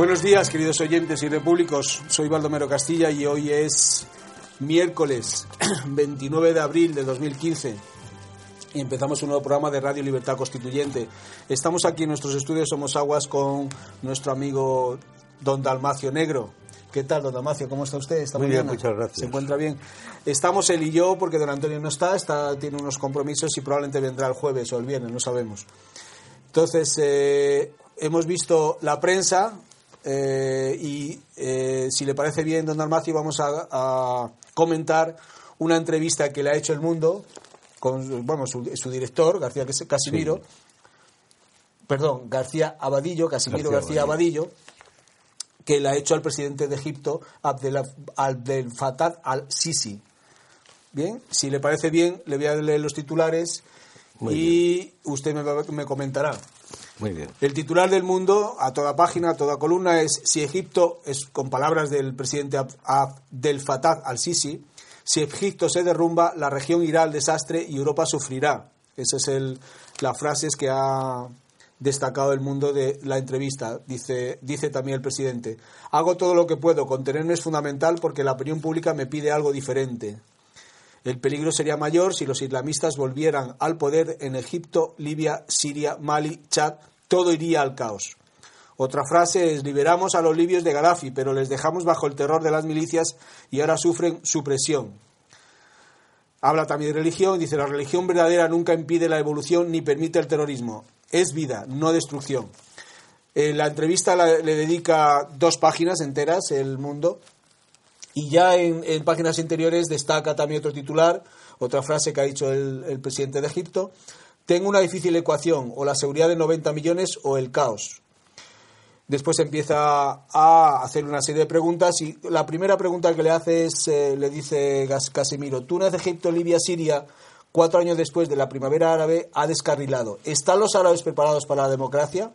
Buenos días, queridos oyentes y repúblicos. Soy Baldomero Castilla y hoy es miércoles 29 de abril de 2015 y empezamos un nuevo programa de Radio Libertad Constituyente. Estamos aquí en nuestros estudios Somos Aguas con nuestro amigo don Dalmacio Negro. ¿Qué tal, don Dalmacio? ¿Cómo está usted esta Muy mañana? bien, muchas gracias. ¿Se encuentra bien? Estamos él y yo porque don Antonio no está, está tiene unos compromisos y probablemente vendrá el jueves o el viernes, no sabemos. Entonces, eh, hemos visto la prensa eh, y eh, si le parece bien, don Dalmacio, vamos a, a comentar una entrevista que le ha hecho El Mundo con bueno, su, su director, García Casimiro, Sí. perdón, García Abadillo, Casimiro García, García Abadillo, que le ha hecho al presidente de Egipto, Abdel, Abdel Fattah al-Sisi. Bien, si le parece bien, le voy a leer los titulares Muy y usted me, me comentará. El titular del mundo, a toda página, a toda columna, es si Egipto, es con palabras del presidente Ab- Abdel Fattah al-Sisi, si Egipto se derrumba, la región irá al desastre y Europa sufrirá. Esa es el, la frase que ha destacado el mundo de la entrevista. Dice, dice también el presidente, hago todo lo que puedo, contenerme es fundamental porque la opinión pública me pide algo diferente. El peligro sería mayor si los islamistas volvieran al poder en Egipto, Libia, Siria, Mali, Chad, todo iría al caos. Otra frase es liberamos a los libios de Gaddafi, pero les dejamos bajo el terror de las milicias y ahora sufren supresión. Habla también de religión, dice la religión verdadera nunca impide la evolución ni permite el terrorismo. Es vida, no destrucción. En la entrevista le dedica dos páginas enteras, El Mundo, y ya en, páginas interiores destaca también otro titular, otra frase que ha dicho el presidente de Egipto. Tengo una difícil ecuación, o la seguridad de 90 millones o el caos. Después empieza a hacer una serie de preguntas y la primera pregunta que le hace es, eh, le dice Casimiro, Túnez, Egipto, Libia, Siria, cuatro años después de la primavera árabe, ha descarrilado. ¿Están los árabes preparados para la democracia?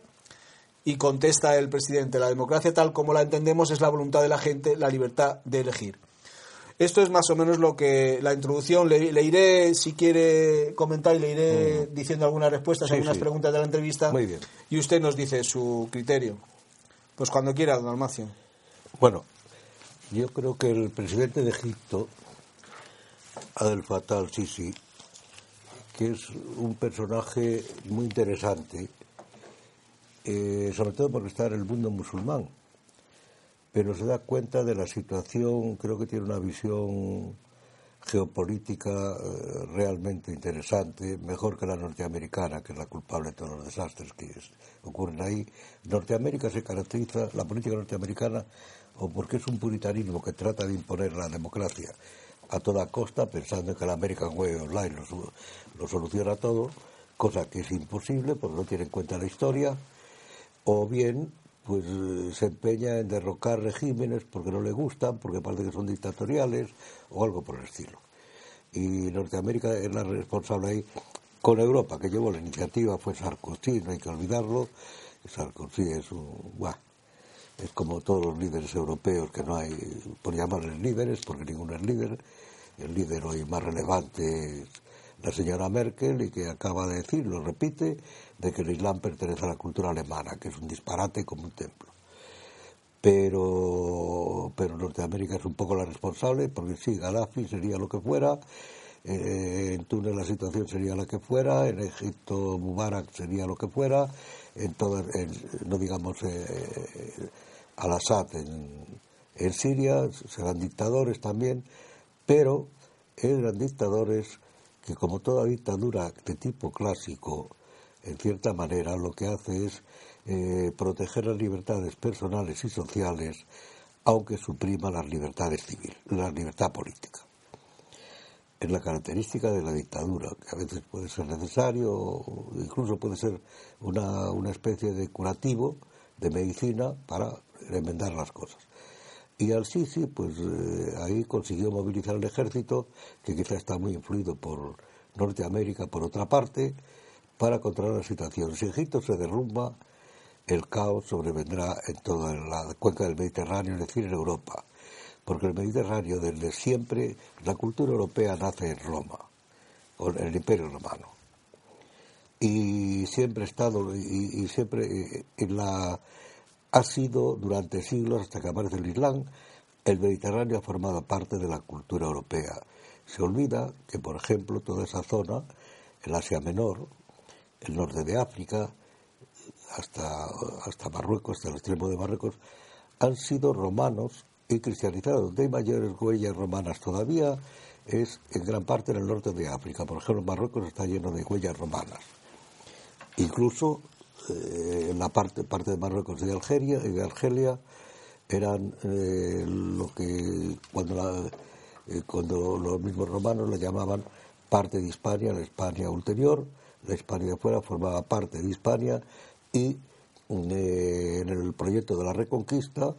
Y contesta el presidente, la democracia tal como la entendemos es la voluntad de la gente, la libertad de elegir. Esto es más o menos lo que la introducción. Le, le iré, si quiere comentar, y le iré diciendo algunas respuestas. Sí, algunas sí. preguntas de la entrevista. Muy bien. Y usted nos dice su criterio. Pues cuando quiera, don Almacio. Bueno, yo creo que el presidente de Egipto, Abdel Fattah al-Sisi, que es un personaje muy interesante, eh, sobre todo porque está en el mundo musulmán, pero se da cuenta de la situación, creo que tiene una visión geopolítica eh, realmente interesante, mejor que la norteamericana, que es la culpable de todos los desastres que ocurren ahí. Norteamérica se caracteriza, la política norteamericana, o porque es un puritanismo que trata de imponer la democracia a toda costa, pensando en que la American Way Online lo, lo soluciona todo, cosa que es imposible porque no tiene en cuenta la historia, o bien pues eh, se empeña en derrocar regímenes porque no le gustan, porque parece que son dictatoriales o algo por el estilo. Y Norteamérica es la responsable ahí. Con Europa, que llevó la iniciativa, fue Sarkozy, no hay que olvidarlo. Sarkozy es un... buah, es como todos los líderes europeos, que no hay, por llamarles líderes, porque ninguno es líder. El líder hoy más relevante es la señora Merkel y que acaba de decir, lo repite, de que el Islam pertenece a la cultura alemana, que es un disparate como un templo. Pero, pero Norteamérica es un poco la responsable, porque sí, Gaddafi sería lo que fuera, eh, en Túnez la situación sería la que fuera, en Egipto Mubarak sería lo que fuera, en todas, en- no digamos eh, Al-Assad en, en Siria, serán dictadores también, pero eran dictadores que como toda dictadura de tipo clásico, en cierta manera lo que hace es eh, proteger las libertades personales y sociales, aunque suprima las libertades civiles, la libertad política. Es la característica de la dictadura, que a veces puede ser necesario, incluso puede ser una, una especie de curativo, de medicina, para enmendar las cosas. Y al Sisi, pues eh, ahí consiguió movilizar el ejército, que quizá está muy influido por Norteamérica, por otra parte, para controlar la situación. Si Egipto se derrumba, el caos sobrevendrá en toda la cuenca del Mediterráneo, es decir, en Europa. Porque el Mediterráneo, desde siempre, la cultura europea nace en Roma, con el Imperio Romano. Y siempre ha estado, y siempre eh, en la ha sido durante siglos, hasta que aparece el Islam, el Mediterráneo ha formado parte de la cultura europea. Se olvida que, por ejemplo, toda esa zona, el Asia Menor, el norte de África, hasta, hasta Marruecos, hasta el extremo de Marruecos, han sido romanos y cristianizados. Donde hay mayores huellas romanas todavía es en gran parte en el norte de África. Por ejemplo, Marruecos está lleno de huellas romanas. Incluso eh, en la parte, parte de Marruecos de Algeria, de Argelia eran eh, lo que cuando, eh, cuando los mismos romanos le llamaban parte de Hispania, la Hispania ulterior, la Hispania de fuera formaba parte de Hispania y en el proyecto de la Reconquista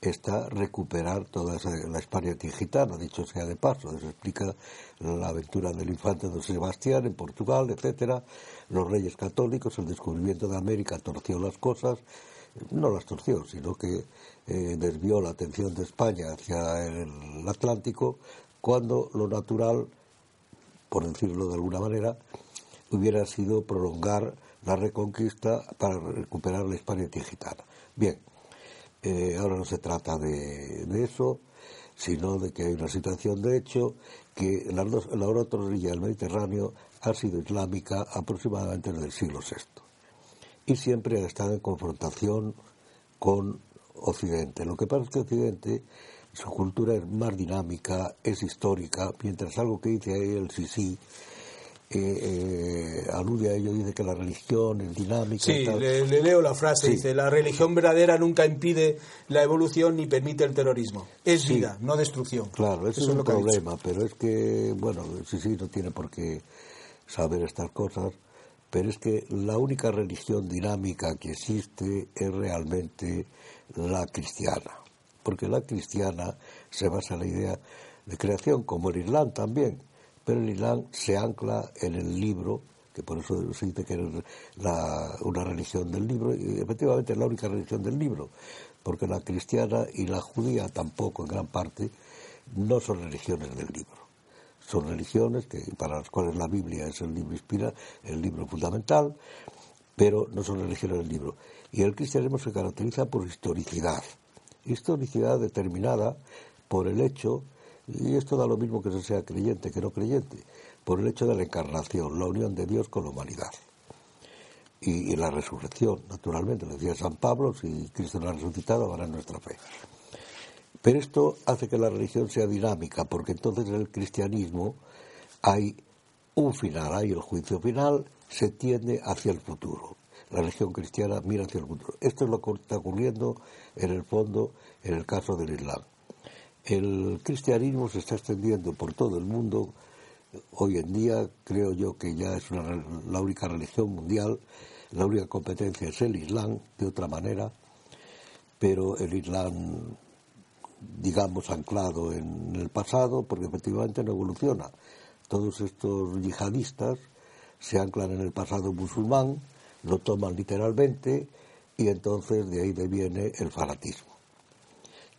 está recuperar toda la España gitana, dicho sea de paso. Se explica la aventura del infante don Sebastián en Portugal, etcétera, los reyes católicos, el descubrimiento de América torció las cosas, no las torció, sino que eh, desvió la atención de España hacia el Atlántico, cuando lo natural, por decirlo de alguna manera, hubiera sido prolongar la reconquista para recuperar la España gitana. Bien, eh, ahora no se trata de, eso, sino de que hay una situación de hecho que la, la otra orilla del Mediterráneo ha sido islámica aproximadamente desde el siglo VI y siempre ha estado en confrontación con Occidente. Lo que pasa es que Occidente, su cultura es más dinámica, es histórica, mientras algo que dice ahí el Sisi eh, alude a ello, dice que la religión es dinámica. Sí, le, leo la frase, dice, la religión verdadera nunca impide la evolución ni permite el terrorismo. Es vida, no destrucción. Claro, eso, es un problema, pero es que, bueno, sí, sí, no tiene por qué saber estas cosas, pero es que la única religión dinámica que existe es realmente la cristiana, porque la cristiana se basa en la idea de creación, como el Islam también pero el Islam se ancla en el libro, que por eso se dice que es una religión del libro, y efectivamente es la única religión del libro, porque la cristiana y la judía tampoco, en gran parte, no son religiones del libro. Son religiones que, para las cuales la Biblia es el libro inspira, el libro fundamental, pero no son religiones del libro. Y el cristianismo se caracteriza por historicidad, historicidad determinada por el hecho y esto da lo mismo que se sea creyente que no creyente, por el hecho de la encarnación, la unión de Dios con la humanidad. Y, la resurrección, naturalmente, lo decía San Pablo, si Cristo no ha resucitado, habrá nuestra fe. Pero esto hace que la religión sea dinámica, porque entonces en el cristianismo hay un final, hay el juicio final, se tiende hacia el futuro. La religión cristiana mira hacia el futuro. Esto es lo que está ocurriendo en el fondo en el caso del Islam. El cristianismo se está extendiendo por todo el mundo. Hoy en día creo yo que ya es la única religión mundial, la única competencia es el Islam, de otra manera, pero el Islam, digamos, anclado en el pasado, porque efectivamente no evoluciona. Todos estos yihadistas se anclan en el pasado musulmán, lo toman literalmente y entonces de ahí deviene el fanatismo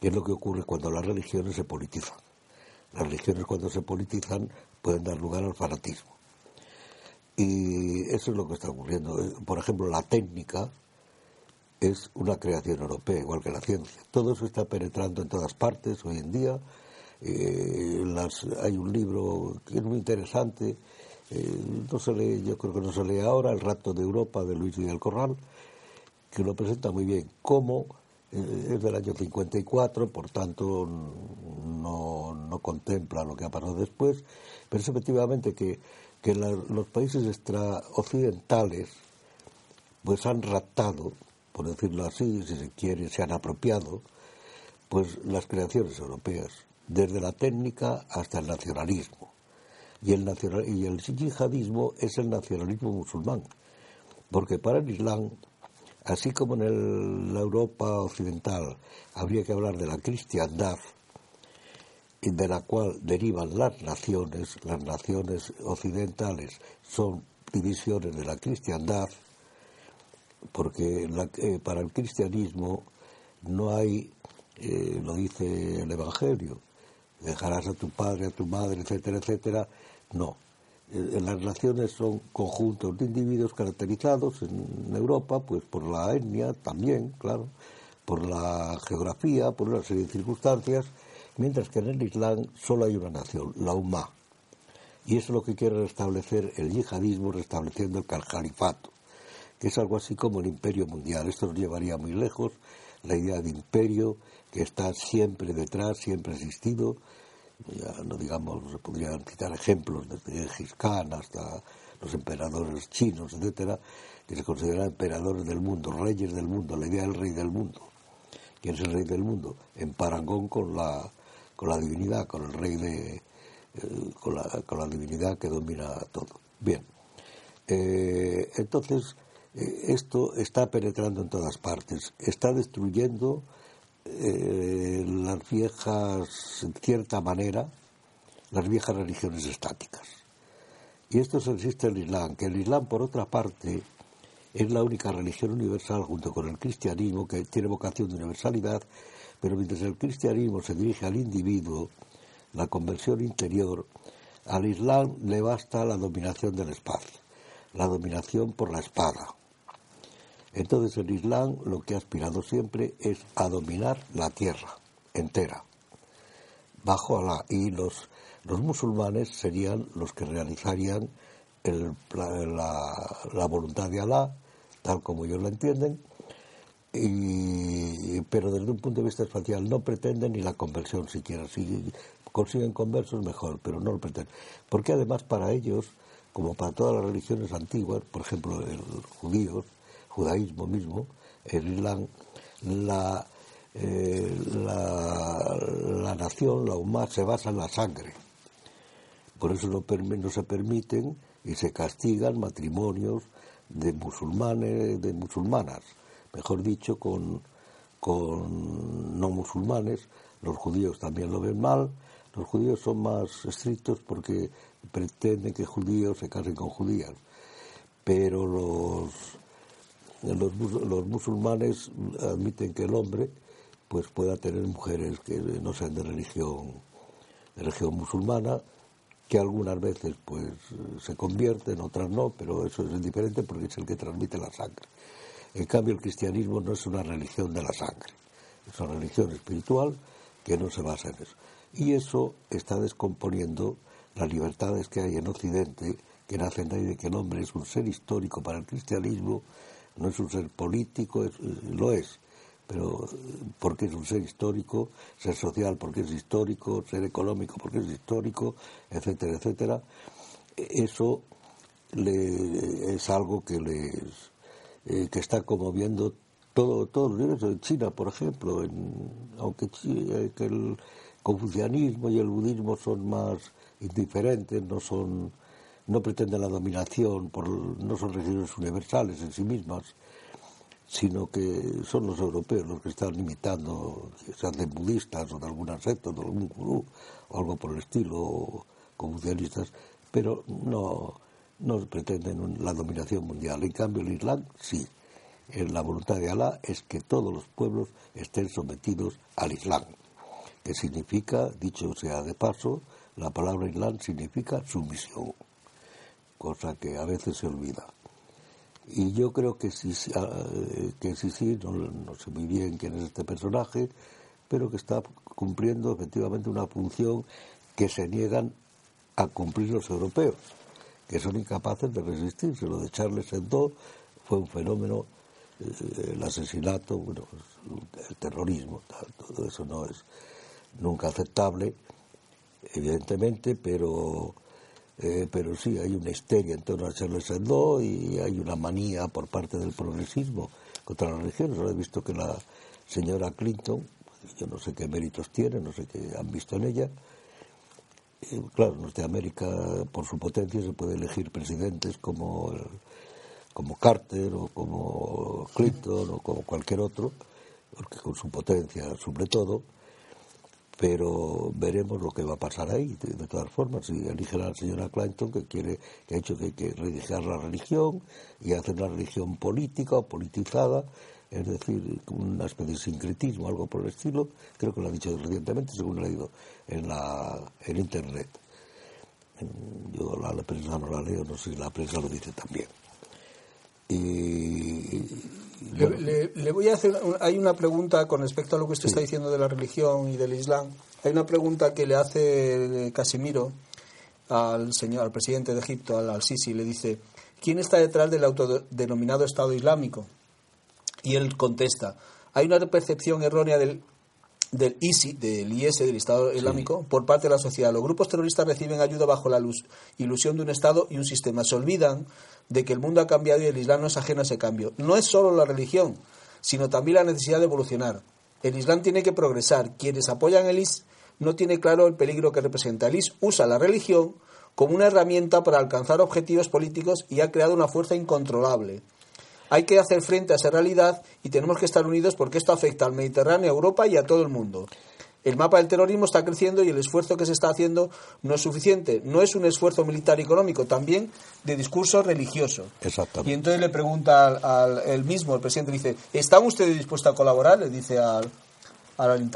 que es lo que ocurre cuando las religiones se politizan. Las religiones cuando se politizan pueden dar lugar al fanatismo. Y eso es lo que está ocurriendo. Por ejemplo, la técnica es una creación europea, igual que la ciencia. Todo eso está penetrando en todas partes hoy en día. Eh, hay un libro que es muy interesante, eh, no se lee, yo creo que no se lee ahora, El rato de Europa de Luis Miguel Corral, que lo presenta muy bien, cómo es del año 54, por tanto no, no, contempla lo que ha pasado después, pero es efectivamente que, que los países extraoccidentales pues han raptado, por decirlo así, si se quiere, se han apropiado, pues las creaciones europeas, desde la técnica hasta el nacionalismo. Y el, nacional, y el yihadismo es el nacionalismo musulmán, porque para el Islam Así como en la Europa occidental habría que hablar de la cristiandad, de la cual derivan las naciones, las naciones occidentales son divisiones de la cristiandad, porque eh, para el cristianismo no hay, eh, lo dice el Evangelio, dejarás a tu padre, a tu madre, etcétera, etcétera, no. Eh, las naciones son conjuntos de individuos caracterizados en Europa pues por la etnia también, claro, por la geografía, por una serie de circunstancias, mientras que en el Islam solo hay una nación, la Ummah. Y eso es lo que quiere restablecer el yihadismo, restableciendo el califato, que es algo así como el imperio mundial. Esto nos llevaría muy lejos, la idea de imperio que está siempre detrás, siempre ha existido. No digamos, se podrían citar ejemplos desde Gengis Khan hasta los emperadores chinos, etcétera, que se consideran emperadores del mundo, reyes del mundo, la idea del rey del mundo. ¿Quién es el rey del mundo? En parangón con la, con la divinidad, con el rey de. Eh, con, la, con, la, divinidad que domina todo. Bien. Eh, entonces, eh, esto está penetrando en todas partes, está destruyendo las viejas, en cierta manera, las viejas religiones estáticas. Y esto se resiste el Islam, que el Islam, por otra parte, es la única religión universal junto con el cristianismo que tiene vocación de universalidad, pero mientras el cristianismo se dirige al individuo, la conversión interior, al Islam le basta la dominación del espacio, la dominación por la espada. Entonces el Islam lo que ha aspirado siempre es a dominar la tierra entera, bajo Alá, y los, los musulmanes serían los que realizarían la, voluntad de Alá tal como ellos la entienden, pero desde un punto de vista espacial no pretenden ni la conversión siquiera. Si consiguen conversos, mejor, pero no lo pretenden. Porque además para ellos, como para todas las religiones antiguas, por ejemplo el judío, judaísmo mismo, el islam, la, eh, la, la, nación, la humana, se basa en la sangre. Por eso no, no se permiten y se castigan matrimonios de musulmanes, de musulmanas, mejor dicho, con, con no musulmanes. Los judíos también lo ven mal. Los judíos son más estrictos porque pretenden que judíos se casen con judías. Pero los, los, los musulmanes admiten que el hombre pues pueda tener mujeres que no sean de religión, de religión musulmana que algunas veces pues se convierten, otras no, pero eso es indiferente porque es el que transmite la sangre. En cambio, el cristianismo no es una religión de la sangre, es una religión espiritual que no se basa en eso. Y eso está descomponiendo las libertades que hay en Occidente, que nacen de ahí de que el hombre es un ser histórico para el cristianismo, no es un ser político, lo es, pero porque es un ser histórico, ser social porque es histórico, ser económico porque es histórico, etcétera, etcétera, eso es algo que les eh, que está conmoviendo todo, todos los niveles. En China, por ejemplo, aunque eh, que el confucianismo y el budismo son más indiferentes, no son no pretenden la dominación, por, no son religiones universales en sí mismas, sino que son los europeos los que están limitando, sean de budistas o de alguna secta, de algún gurú o algo por el estilo, confucianistas, pero no, no pretenden la dominación mundial. En cambio, el Islam sí. La voluntad de Alá es que todos los pueblos estén sometidos al Islam, que significa, dicho sea de paso, la palabra Islam significa sumisión, cosa que a veces se olvida. Y yo creo que sí, ah, que sí, sí, no, sé muy bien quién es este personaje, pero que está cumpliendo efectivamente una función que se niegan a cumplir los europeos, que son incapaces de resistirse. Lo de Charles Hebdo fue un fenómeno, eh, el asesinato, bueno, el terrorismo, todo eso no es nunca aceptable, evidentemente, pero eh, pero sí hay una histeria en torno a Charles Hebdo y hay una manía por parte del progresismo contra las religiones. Ahora he visto que la señora Clinton, yo no sé qué méritos tiene, no sé qué han visto en ella. Eh, claro, en América por su potencia, se puede elegir presidentes como, como Carter o como Clinton o como cualquier otro, porque con su potencia sobre todo pero veremos lo que va a pasar ahí. De, todas formas, si eligen la señora Clinton, que quiere, que ha hecho que hay que redigear la religión y hacer una religión política o politizada, es decir, una especie de sincretismo, algo por el estilo, creo que lo ha dicho recientemente, según he leído en, la, en Internet. Yo la, prensa no la leo, no sé si la prensa lo dice también. Y, Le, voy a hacer. Hay una pregunta con respecto a lo que usted está diciendo de la religión y del Islam. Hay una pregunta que le hace Casimiro al señor, al presidente de Egipto, al, Sisi, le dice: ¿Quién está detrás del autodenominado Estado Islámico? Y él contesta: Hay una percepción errónea del del ISI, del IS, del Estado Islámico, por parte de la sociedad. Los grupos terroristas reciben ayuda bajo la ilusión de un Estado y un sistema. Se olvidan de que el mundo ha cambiado y el Islam no es ajeno a ese cambio. No es solo la religión, sino también la necesidad de evolucionar. El Islam tiene que progresar. Quienes apoyan el IS no tienen claro el peligro que representa. El IS usa la religión como una herramienta para alcanzar objetivos políticos y ha creado una fuerza incontrolable. Hay que hacer frente a esa realidad y tenemos que estar unidos porque esto afecta al Mediterráneo, a Europa y a todo el mundo. El mapa del terrorismo está creciendo y el esfuerzo que se está haciendo no es suficiente. No es un esfuerzo militar y económico, también de discurso religioso. Exactamente. Y entonces le pregunta al, el mismo, el presidente, dice, ¿están ustedes dispuestos a colaborar? Le dice al, al,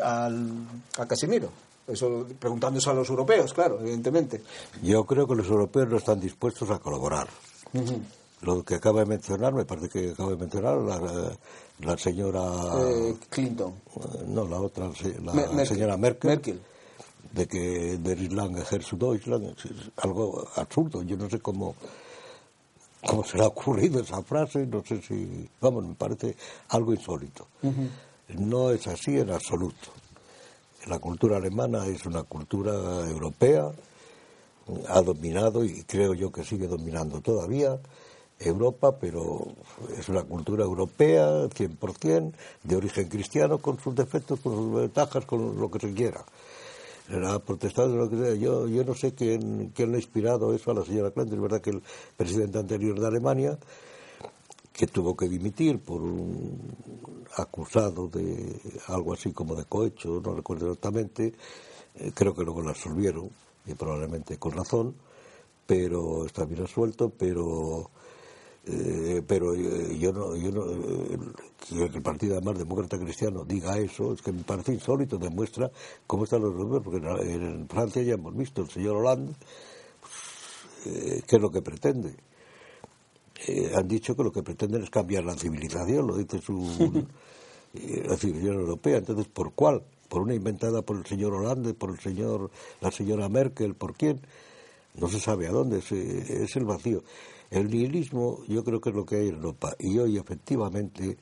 a Casimiro. Eso, preguntando eso a los europeos, claro, evidentemente. Yo creo que los europeos no están dispuestos a colaborar. Lo que acaba de mencionar, me parece que acaba de mencionar la, la señora. Eh, Clinton. No, la otra, la señora Merkel. Merkel. De que der Island ejerce Deutschland. Es algo absurdo. Yo no sé cómo. ¿Cómo se le ha ocurrido esa frase? No sé si. Vamos, me parece algo insólito. No es así en absoluto. La cultura alemana es una cultura europea, ha dominado y creo yo que sigue dominando todavía Europa, pero es una cultura europea 100%, de origen cristiano, con sus defectos, con sus ventajas, con lo que se quiera. Era protestado lo que Yo, yo no sé quién, quién le ha inspirado eso a la señora Clinton. Es verdad que el presidente anterior de Alemania, que tuvo que dimitir por un acusado de algo así como de cohecho, no recuerdo exactamente, eh, creo que luego lo absolvieron, y probablemente con razón, pero está bien resuelto, pero eh, pero eh, yo no, yo no eh, que el Partido además Demócrata Cristiano diga eso, es que me parece insólito, demuestra cómo están los europeos, porque en, Francia ya hemos visto el señor Hollande, pues, qué es lo que pretende. han dicho que lo que pretenden es cambiar la civilización, lo dice su la civilización europea, entonces ¿por cuál? ¿Por una inventada por el señor Hollande, por el señor, la señora Merkel, por quién? No se sabe a dónde, es el vacío. El nihilismo yo creo que es lo que hay en Europa y hoy efectivamente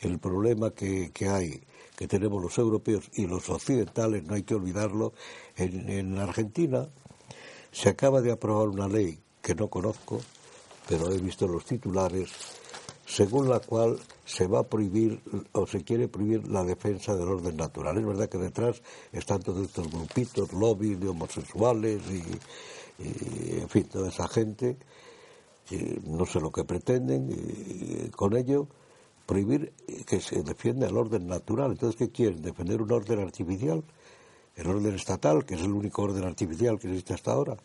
el problema que, hay, que tenemos los europeos y los occidentales, no hay que olvidarlo, en, en Argentina se acaba de aprobar una ley que no conozco, pero he visto los titulares, según la cual se va a prohibir o se quiere prohibir la defensa del orden natural. Es verdad que detrás están todos estos grupitos, lobbies de homosexuales y en fin, toda esa gente no sé lo que pretenden con ello prohibir que se defienda el orden natural. Entonces, ¿qué quieren? ¿Defender un orden artificial? ¿El orden estatal, que es el único orden artificial que existe hasta ahora?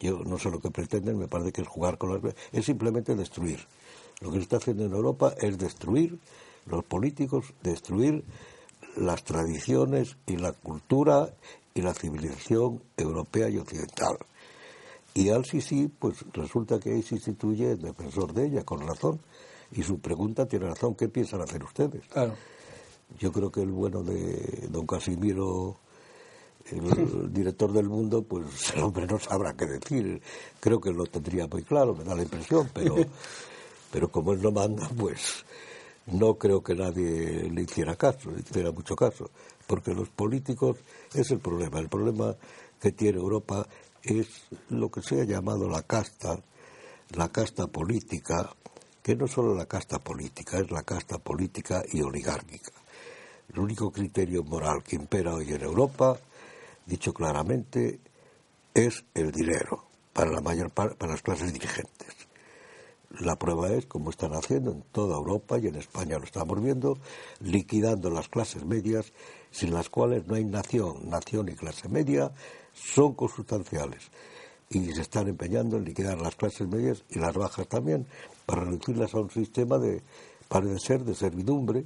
Yo no sé lo que pretenden, me parece que es jugar con las... Es simplemente destruir. Lo que se está haciendo en Europa es destruir los políticos, destruir las tradiciones y la cultura y la civilización europea y occidental. Y al Sisi, pues resulta que ahí se instituye el defensor de ella, con razón. Y su pregunta tiene razón, ¿qué piensan hacer ustedes? Claro. Yo creo que el bueno de don Casimiro, el director del mundo, pues el hombre no sabrá qué decir. Creo que lo tendría muy claro, me da la impresión, pero, pero como él no manda, pues no creo que nadie le hiciera caso, le hiciera mucho caso, porque los políticos es el problema. El problema que tiene Europa es lo que se ha llamado la casta, la casta política, que no solo la casta política, es la casta política y oligárquica. El único criterio moral que impera hoy en Europa, dicho claramente, es el dinero para la mayor para las clases dirigentes. La prueba es, como están haciendo en toda Europa y en España lo estamos viendo, liquidando las clases medias, sin las cuales no hay nación, nación y clase media, son consustanciales. Y se están empeñando en liquidar las clases medias y las bajas también para reducirlas a un sistema de, parece de servidumbre,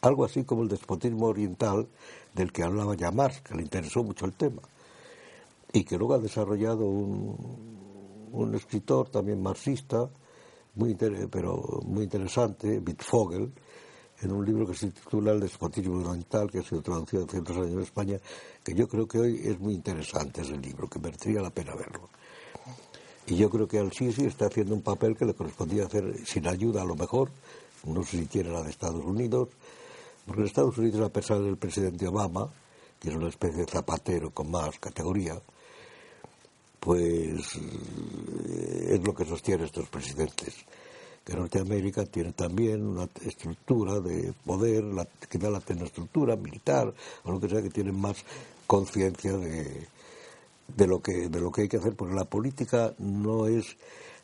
algo así como el despotismo oriental del que hablaba ya Marx, que le interesó mucho el tema, y que luego ha desarrollado un, un escritor también marxista, muy pero muy interesante, Bitfogel, en un libro que se titula El despotismo mental, que ha sido traducido hace cientos años en España, que yo creo que hoy es muy interesante ese libro, que merecería la pena verlo. Y yo creo que Al-Sisi está haciendo un papel que le correspondía hacer sin ayuda, a lo mejor, no sé si tiene la de Estados Unidos, porque en Estados Unidos, a pesar del presidente Obama, que es una especie de zapatero con más categoría, pues es lo que sostiene estos presidentes. Que Norteamérica tiene también una estructura de poder, la, da la tecnoestructura militar, o lo que sea, que tienen más conciencia de, de, lo que, de lo que hay que hacer, porque la política no es,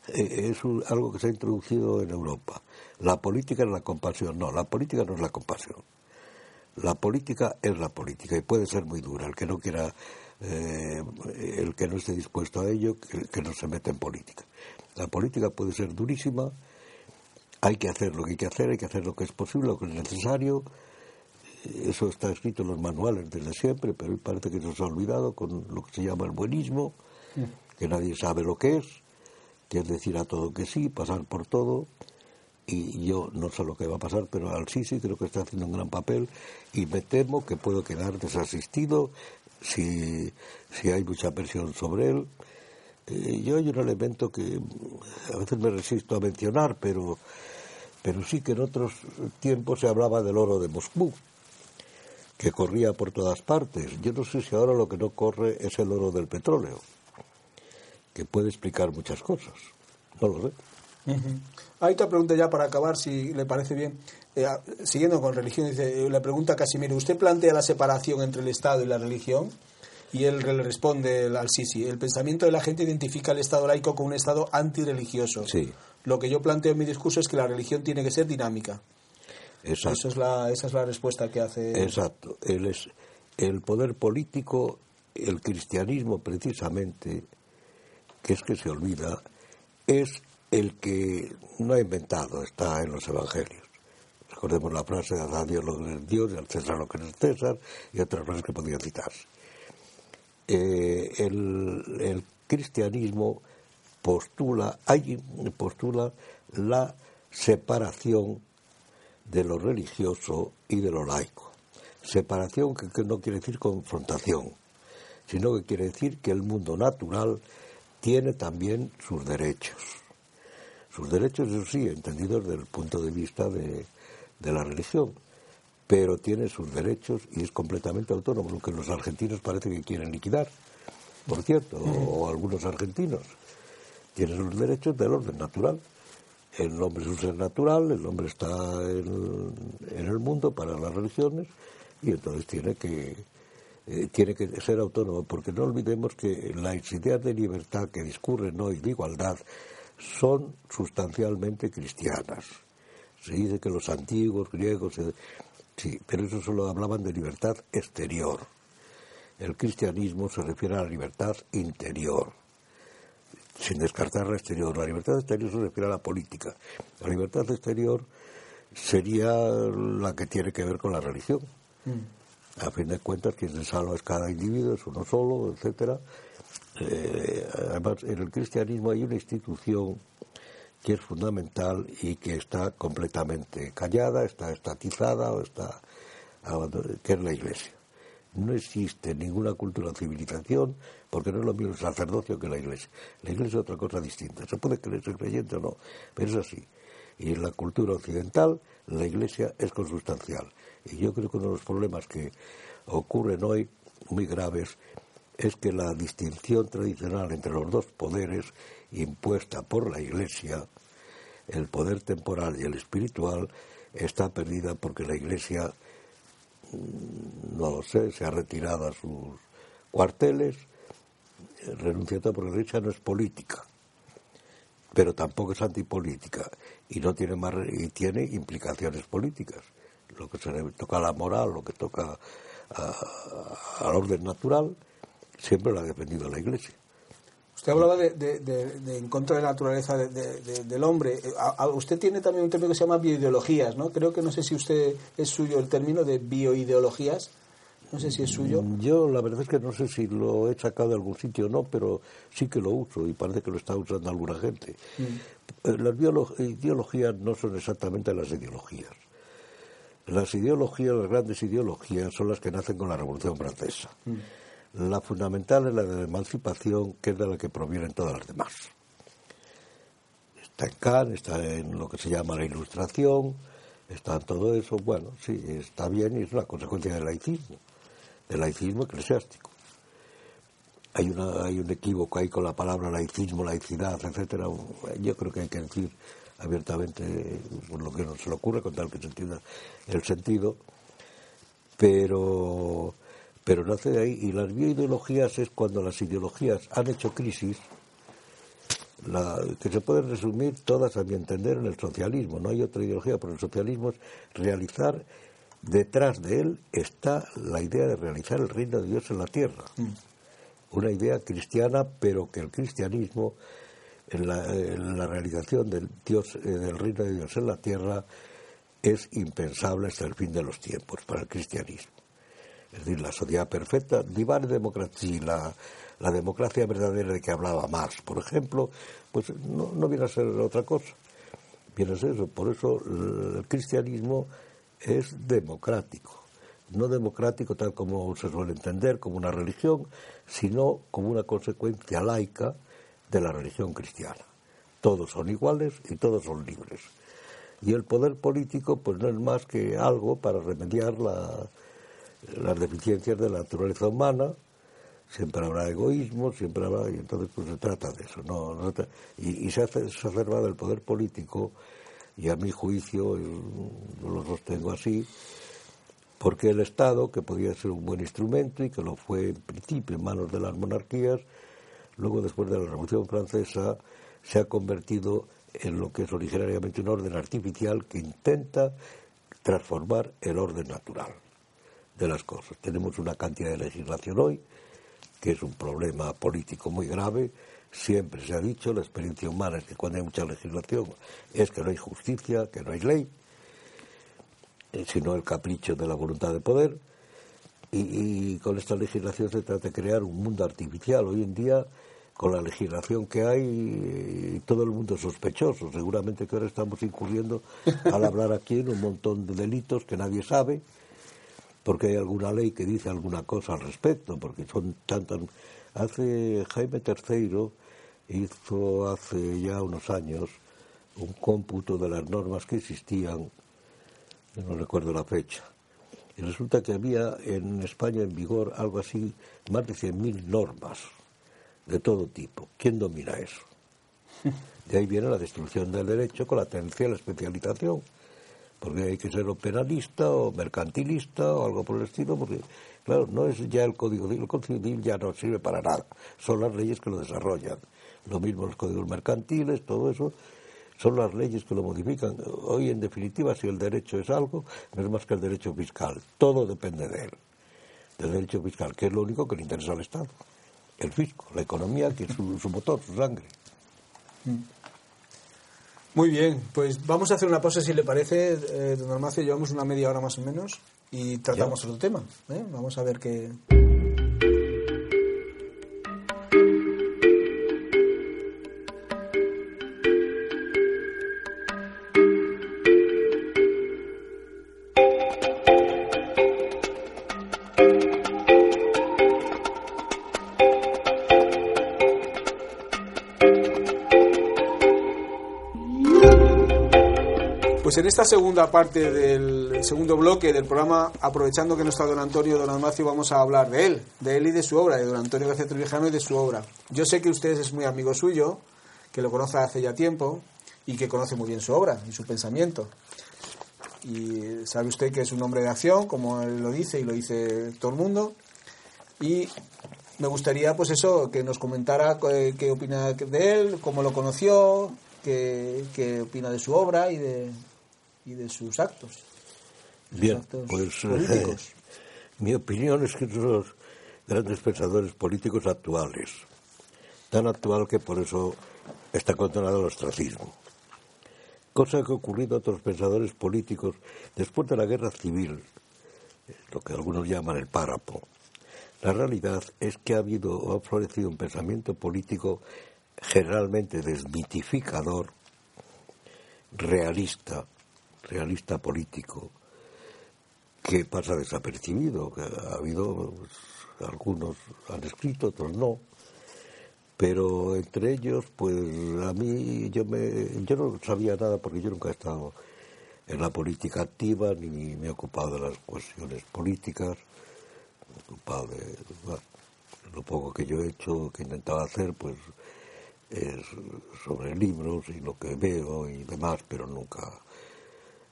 eh, es algo que se ha introducido en Europa. La política es la compasión, no, la política no es la compasión. La política es la política y puede ser muy dura. El que no quiera eh, el que no esté dispuesto a ello, que, no se meta en política. La política puede ser durísima, hay que hacer lo que hay que hacer, hay que hacer lo que es posible, lo que es necesario. Eso está escrito en los manuales desde siempre, pero parece que eso se ha olvidado con lo que se llama el buenismo, que nadie sabe lo que es, que es decir a todo que sí, pasar por todo. Y yo no sé lo que va a pasar, pero al sí sí creo que está haciendo un gran papel y me temo que puedo quedar desasistido si, si hay mucha presión sobre él. Eh, yo hay un elemento que a veces me resisto a mencionar, pero, pero sí que en otros tiempos se hablaba del oro de Moscú, que corría por todas partes. Yo no sé si ahora lo que no corre es el oro del petróleo, que puede explicar muchas cosas. No lo sé. Hay otra pregunta ya para acabar, si le parece bien. Eh, siguiendo con religión, dice, le pregunta Casimiro, ¿usted plantea la separación entre el Estado y la religión? Y él le responde al Sisi, el pensamiento de la gente identifica el Estado laico como un Estado antirreligioso. Sí. Lo que yo planteo en mi discurso es que la religión tiene que ser dinámica. Exacto. Eso es la, esa es la respuesta que hace. Exacto. El, es, el poder político, el cristianismo precisamente, que es que se olvida, es el que no ha inventado, está en los evangelios. Recordemos la frase de a Dios lo que es Dios y al César lo que es César y otras frases que podían citarse. Eh, el, cristianismo postula, hay, postula la separación de lo religioso y de lo laico. Separación que, no quiere decir confrontación, sino que quiere decir que el mundo natural tiene también sus derechos. Sus derechos, eso sí, entendidos desde el punto de vista de, de la religión, pero tiene sus derechos y es completamente autónomo, lo que los argentinos parece que quieren liquidar, por cierto, o, algunos argentinos. Tiene sus derechos del orden natural. El hombre es un ser natural, el hombre está en, el mundo para las religiones y entonces tiene que, eh, tiene que ser autónomo, porque no olvidemos que las ideas de libertad que discurren hoy de igualdad son sustancialmente cristianas se dice que los antiguos griegos, eh, sí, pero eso solo hablaban de libertad exterior. El cristianismo se refiere a la libertad interior, sin descartar la exterior. La libertad exterior se refiere a la política. La libertad exterior sería la que tiene que ver con la religión. Mm. A fin de cuentas, quien se salva es cada individuo, es uno solo, etcétera. Eh, además, en el cristianismo hay una institución que es fundamental y que está completamente callada, está estatizada o está que es la Iglesia. No existe ninguna cultura o civilización porque no es lo mismo el sacerdocio que la Iglesia. La Iglesia es otra cosa distinta. Se puede creer ser creyente o no, pero es así. Y en la cultura occidental la Iglesia es consustancial. Y yo creo que uno de los problemas que ocurren hoy, muy graves, es que la distinción tradicional entre los dos poderes impuesta por la Iglesia, el poder temporal y el espiritual, está perdida porque la Iglesia, no lo sé, se ha retirado a sus cuarteles, renunciando porque la Iglesia no es política, pero tampoco es antipolítica y no tiene más y tiene implicaciones políticas. Lo que se toca a la moral, lo que toca al orden natural, siempre lo ha defendido la Iglesia. Usted hablaba de, en contra de la naturaleza del hombre. Eh, usted tiene también un término que se llama bioideologías, ¿no? Creo que no sé si usted es suyo el término de bioideologías. No sé si es suyo. Mm, yo la verdad es que no sé si lo he sacado de algún sitio o no, pero sí que lo uso y parece que lo está usando alguna gente. Mm. Eh, las ideologías no son exactamente las ideologías. Las ideologías, las grandes ideologías, son las que nacen con la Revolución Francesa. Mm. La fundamental es la de la emancipación, que es de la que provienen todas las demás. Está en Kant, está en lo que se llama la Ilustración, está en todo eso. Bueno, sí, está bien y es una consecuencia del laicismo, del laicismo eclesiástico. Hay, una, hay un equívoco ahí con la palabra laicismo, laicidad, etcétera. Yo creo que hay que decir abiertamente lo que le ocurre con tal que se entienda el sentido, pero, pero nace de ahí. Y las bioideologías es cuando las ideologías han hecho crisis, que se pueden resumir todas, a mi entender, en el socialismo. No hay otra ideología, pero el socialismo es realizar, detrás de él está la idea de realizar el reino de Dios en la tierra. Mm. Una idea cristiana, pero que el cristianismo en la, realización del, Dios, eh, del reino de Dios en la tierra es impensable hasta el fin de los tiempos para el cristianismo. Es decir, la sociedad perfecta, democracia, la, la democracia verdadera de que hablaba Marx, por ejemplo, pues no, no viene a ser otra cosa. Viene a ser eso. Por eso el cristianismo es democrático. No democrático tal como se suele entender, como una religión, sino como una consecuencia laica de la religión cristiana. Todos son iguales y todos son libres. Y el poder político pues no es más que algo para remediar las deficiencias de la naturaleza humana. Siempre habrá egoísmo, siempre habrá... Y entonces pues se trata de eso. No, y, se ha exacerbado el poder político, y a mi juicio, yo lo sostengo así, porque el Estado, que podía ser un buen instrumento y que lo fue en principio en manos de las monarquías, luego después de la Revolución Francesa se ha convertido en lo que es originariamente un orden artificial que intenta transformar el orden natural de las cosas. Tenemos una cantidad de legislación hoy que es un problema político muy grave. Siempre se ha dicho, la experiencia humana es que cuando hay mucha legislación es que no hay justicia, que no hay ley, eh, sino el capricho de la voluntad de poder. Y, y con esta legislación se trata de crear un mundo artificial. Hoy en día con la legislación que hay, todo el mundo es sospechoso. Seguramente que ahora estamos incurriendo al hablar aquí en un montón de delitos que nadie sabe, porque hay alguna ley que dice alguna cosa al respecto, porque son tantas. Hace Jaime III hizo hace ya unos años un cómputo de las normas que existían, no recuerdo la fecha, y resulta que había en España en vigor algo así, más de 100.000 normas de todo tipo. ¿Quién domina eso? De ahí viene la destrucción del derecho con la tendencia a la especialización. Porque hay que ser o penalista o mercantilista o algo por el estilo, porque, claro, no es ya el Código Civil, el Código Civil ya no sirve para nada, son las leyes que lo desarrollan. Lo mismo los códigos mercantiles, todo eso, son las leyes que lo modifican. Hoy, en definitiva, si el derecho es algo, no es más que el derecho fiscal. Todo depende de él, del derecho fiscal, que es lo único que le interesa al Estado el fisco, la economía, que es su, motor, su sangre. Mm. Muy bien, pues vamos a hacer una pausa si le parece, eh, don Almacio, llevamos una media hora más o menos y tratamos otro tema. ¿eh? Vamos a ver qué... Pues en esta segunda parte del segundo bloque del programa, aprovechando que no está don Antonio don Almacio, vamos a hablar de él, de él y de su obra, de don Antonio García Trevijano y de su obra. Yo sé que usted es muy amigo suyo, que lo conoce hace ya tiempo y que conoce muy bien su obra y su pensamiento. Y sabe usted que es un hombre de acción, como él lo dice y lo dice todo el mundo. Y me gustaría, pues eso, que nos comentara qué, qué opina de él, cómo lo conoció, qué opina de su obra y de, y de sus actos. Bien, pues eh, mi opinión es que los grandes pensadores políticos actuales, tan actual que por eso está condenado al ostracismo. Cosa que ha ocurrido a otros pensadores políticos después de la guerra civil. lo que algunos llaman el párrafo. La realidad es que ha habido, ha florecido un pensamiento político generalmente desmitificador, realista, realista político, que pasa desapercibido. Ha habido, pues, algunos han escrito, otros no, pero entre ellos, pues a mí yo me, yo no sabía nada porque yo nunca he estado en la política activa ni me he ocupado de las cuestiones políticas, me he ocupado de lo poco que yo he hecho, que he intentado hacer, pues es sobre libros y lo que veo y demás, pero nunca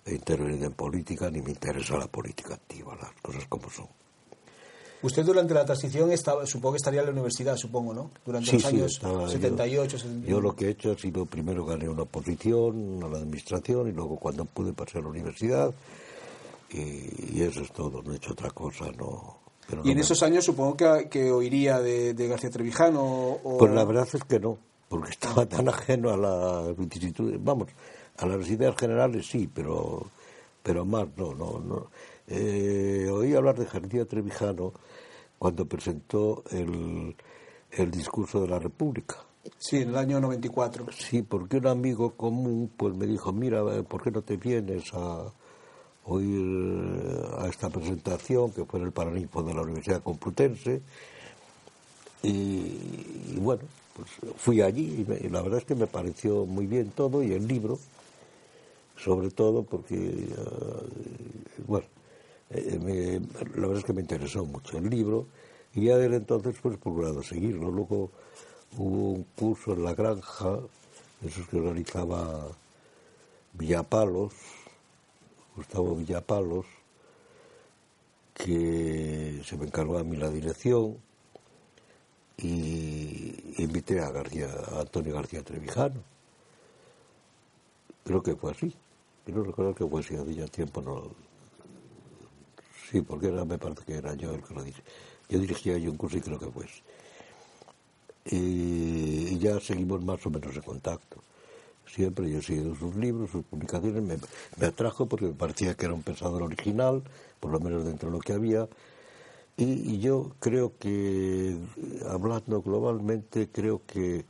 he intervenido en política ni me interesa la política activa, las cosas como son. Usted durante la transición estaba, supongo que estaría en la universidad, supongo, ¿no? Durante los años 78, yo, Yo lo que he hecho ha sido primero gané una oposición a la administración y luego cuando pude pasar a la universidad y, eso es todo, no he hecho otra cosa, no. ¿Y en esos años supongo que, oiría de, García Trevijano? O... Pues la verdad es que no, porque estaba tan ajeno a la vamos, a las ideas generales sí, pero, pero más no, no, no. Eh, oí hablar de García Trevijano cuando presentó el, el discurso de la República. Sí, en el año 94. Sí, porque un amigo común pues me dijo, mira, ¿por qué no te vienes a oír a esta presentación que fue en el Paraninfo de la Universidad Complutense? Y, bueno, pues fui allí y, la verdad es que me pareció muy bien todo y el libro, sobre todo porque, eh, bueno, eh, la verdad es que me interesó mucho el libro y ya desde entonces pues procurado seguirlo. Luego hubo un curso en la granja, esos que organizaba Villapalos, Gustavo Villapalos, que se me encargó a mí la dirección y invité a, García, a Antonio García Trevijano. Creo que fue así. Quiero recordar que fue así, hace ya tiempo no, Sí, porque era, me parece que era yo el que lo dije. Yo dirigía yo un curso y creo que fue. Y, ya seguimos más o menos en contacto. Siempre yo he seguido sus libros, sus publicaciones, me, atrajo porque me parecía que era un pensador original, por lo menos dentro de lo que había. Y, y yo creo que, hablando globalmente, creo que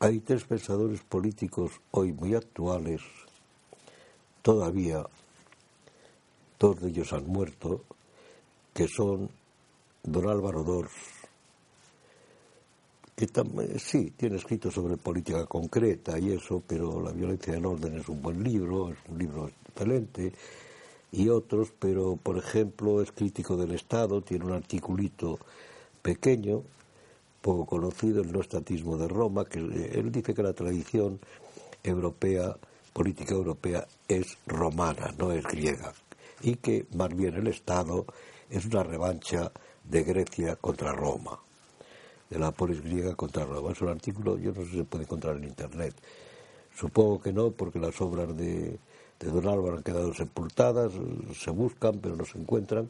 hay tres pensadores políticos hoy muy actuales, todavía dos de ellos han muerto, que son don Álvaro Dors, que sí, tiene escrito sobre política concreta y eso, pero La violencia del orden es un buen libro, es un libro excelente, y otros, pero por ejemplo es crítico del Estado, tiene un articulito pequeño, poco conocido, el no estatismo de Roma, que él dice que la tradición europea, política europea, es romana, no es griega y que más bien el Estado es una revancha de Grecia contra Roma, de la polis griega contra Roma. Es un artículo, yo no sé si se puede encontrar en Internet. Supongo que no, porque las obras de, Don Álvaro han quedado sepultadas, se buscan, pero no se encuentran.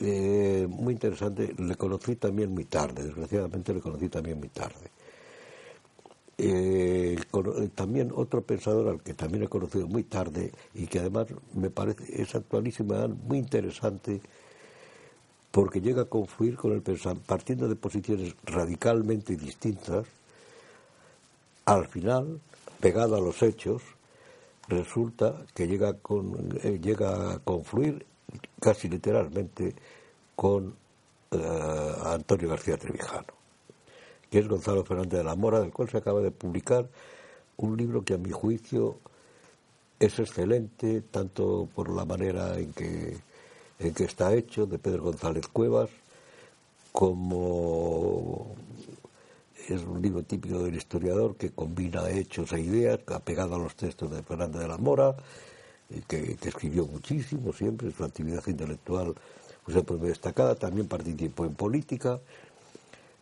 Eh, muy interesante, le conocí también muy tarde, desgraciadamente le conocí también muy tarde. Eh, eh, también otro pensador al que también he conocido muy tarde y que además me parece es actualísimo, muy interesante, porque llega a confluir con el pensamiento, partiendo de posiciones radicalmente distintas, al final, pegado a los hechos, resulta que llega, eh, llega a confluir casi literalmente con Antonio García Trevijano que es Gonzalo Fernández de la Mora, del cual se acaba de publicar un libro que a mi juicio es excelente, tanto por la manera en que, en que está hecho, de Pedro González Cuevas, como es un libro típico del historiador que combina hechos e ideas, apegado a los textos de Fernández de la Mora, que, que escribió muchísimo siempre, su actividad intelectual fue muy destacada, también participó en política,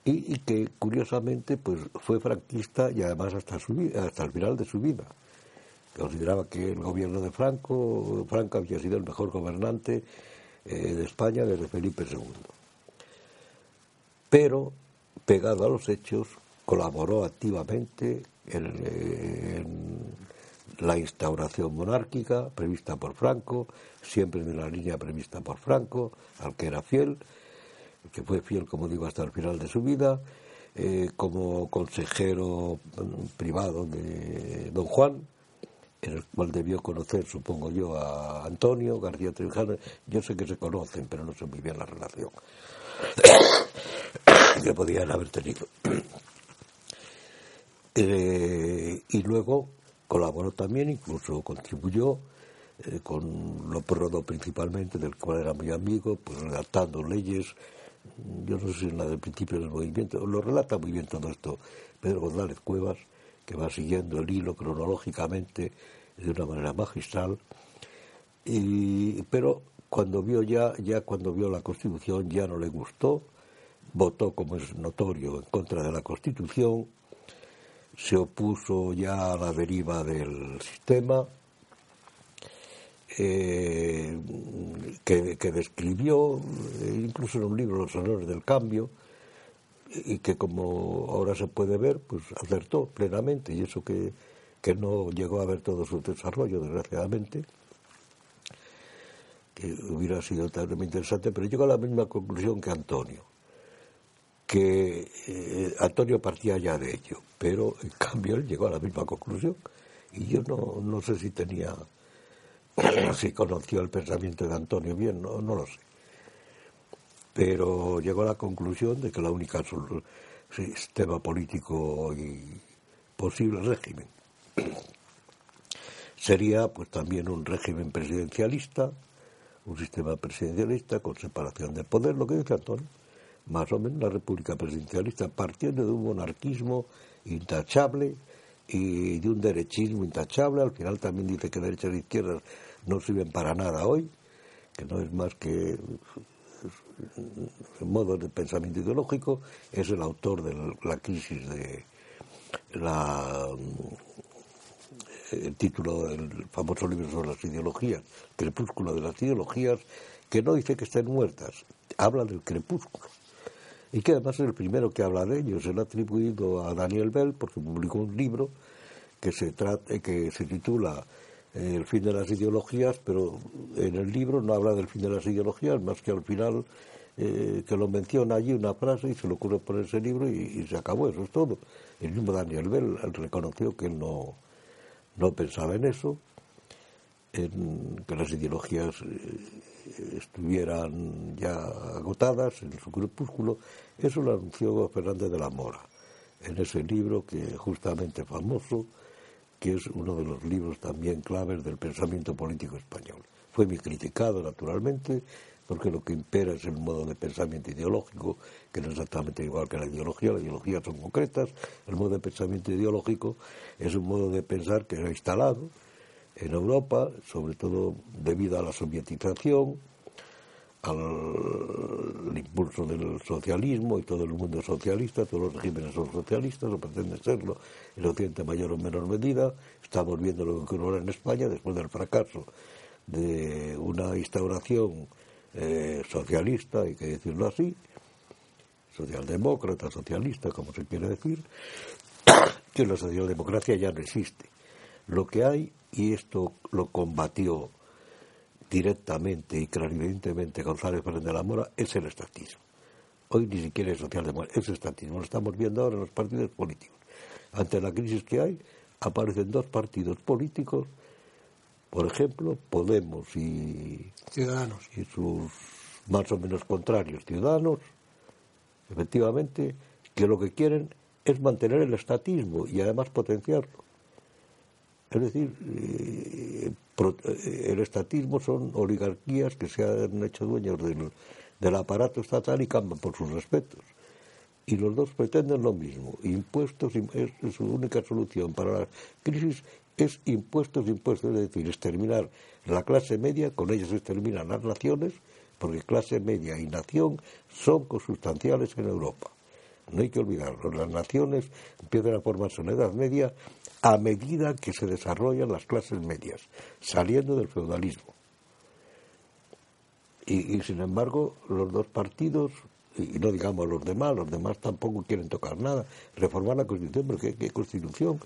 y, que curiosamente pues fue franquista y además hasta, su, hasta el final de su vida. Consideraba que el gobierno de Franco, Franco había sido el mejor gobernante eh, de España desde Felipe II. Pero, pegado a los hechos, colaboró activamente en, la instauración monárquica prevista por Franco, siempre en la línea prevista por Franco, al que era fiel, que fue fiel, como digo, hasta el final de su vida, eh, como consejero privado de don Juan, en el cual debió conocer, supongo yo, a Antonio García Trujano. Yo sé que se conocen, pero no sé muy bien la relación que podían haber tenido. Eh, y luego colaboró también, incluso contribuyó eh, con lo Rodo principalmente, del cual era muy amigo, pues redactando leyes, yo no sé si en la del principio del movimiento, lo relata muy bien todo esto Pedro González Cuevas, que va siguiendo el hilo cronológicamente de una manera magistral, y, pero cuando vio ya, ya cuando vio la Constitución ya no le gustó, votó, como es notorio, en contra de la Constitución, se opuso ya a la deriva del sistema, eh, que, describió, eh, incluso en un libro, Los honores del cambio, y que como ahora se puede ver, pues acertó plenamente, y eso que, que no llegó a ver todo su desarrollo, desgraciadamente, que hubiera sido también interesante, pero llegó a la misma conclusión que Antonio que eh, Antonio partía ya de ello, pero en cambio él llegó a la misma conclusión. Y yo no, no sé si tenía, si conoció el pensamiento de Antonio bien, no, no lo sé. Pero llegó a la conclusión de que la única sistema político y posible régimen sería pues también un régimen presidencialista, un sistema presidencialista con separación de poder, lo que dice Antonio más o menos la república presidencialista, partiendo de un monarquismo intachable y de un derechismo intachable. Al final también dice que derechas e izquierdas no sirven para nada hoy, que no es más que modo de pensamiento ideológico. Es el autor de la crisis de la el título del famoso libro sobre las ideologías, Crepúsculo de las ideologías, que no dice que estén muertas, habla del crepúsculo y que además es el primero que habla de ello. Se lo ha atribuido a Daniel Bell porque publicó un libro que se, trata, que se titula El fin de las ideologías, pero en el libro no habla del fin de las ideologías, más que al final eh, que lo menciona allí una frase y se le ocurre poner ese libro y, se acabó, eso es todo. El mismo Daniel Bell reconoció que él no, no pensaba en eso, que las ideologías eh, estuvieran ya agotadas en su crepúsculo, eso lo anunció Fernández de la Mora, en ese libro que justamente famoso, que es uno de los libros también claves del pensamiento político español. Fue muy criticado, naturalmente, porque lo que impera es el modo de pensamiento ideológico, que no es exactamente igual que la ideología, las ideologías son concretas, el modo de pensamiento ideológico es un modo de pensar que se ha instalado, en Europa, sobre todo debido a la sovietización, al impulso del socialismo y todo el mundo socialista, todos los regímenes son socialistas o pretenden serlo, en Occidente mayor o menor medida. Estamos viendo lo que ocurre en España después del fracaso de una instauración eh, socialista, hay que decirlo así, socialdemócrata, socialista, como se quiere decir, que la socialdemocracia ya no existe. Lo que hay y esto lo combatió directamente y clarividentemente González Fernández de la Mora, es el estatismo. Hoy ni siquiera es socialdemocracia, es estatismo. Lo estamos viendo ahora en los partidos políticos. Ante la crisis que hay, aparecen dos partidos políticos, por ejemplo, Podemos y Ciudadanos. Y sus más o menos contrarios, Ciudadanos, efectivamente, que lo que quieren es mantener el estatismo y además potenciarlo. Es decir, eh, eh, el estatismo son oligarquías que se han hecho dueños del, aparato estatal y cambian por sus respetos. Y los dos pretenden lo mismo. Impuestos es, su única solución para la crisis es impuestos, impuestos, es decir, exterminar la clase media, con ellos se exterminan las naciones, porque clase media y nación son consustanciales en Europa. No hay que olvidarlo. Las naciones empiezan a formarse en la Edad Media a medida que se desarrollan las clases medias, saliendo del feudalismo. Y, sin embargo, los dos partidos, y no digamos los demás, los demás tampoco quieren tocar nada, reformar la Constitución, pero ¿qué, constitución?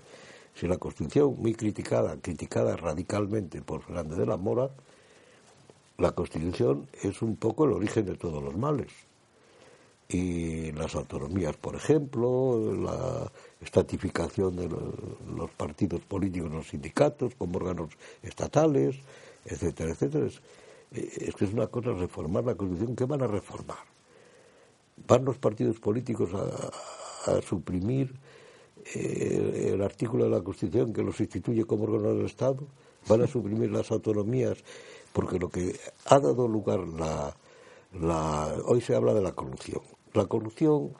Si la Constitución, muy criticada, criticada radicalmente por Fernández de la Mora, la Constitución es un poco el origen de todos los males. Y las autonomías, por ejemplo, la estatificación de los partidos políticos, los sindicatos como órganos estatales, etcétera, etcétera. Es, que es una cosa reformar la Constitución. ¿Qué van a reformar? ¿Van los partidos políticos a, suprimir eh, el artículo de la Constitución que los instituye como órgano del Estado? ¿Van a suprimir las autonomías? Porque lo que ha dado lugar la, la... Hoy se habla de la corrupción. La corrupción,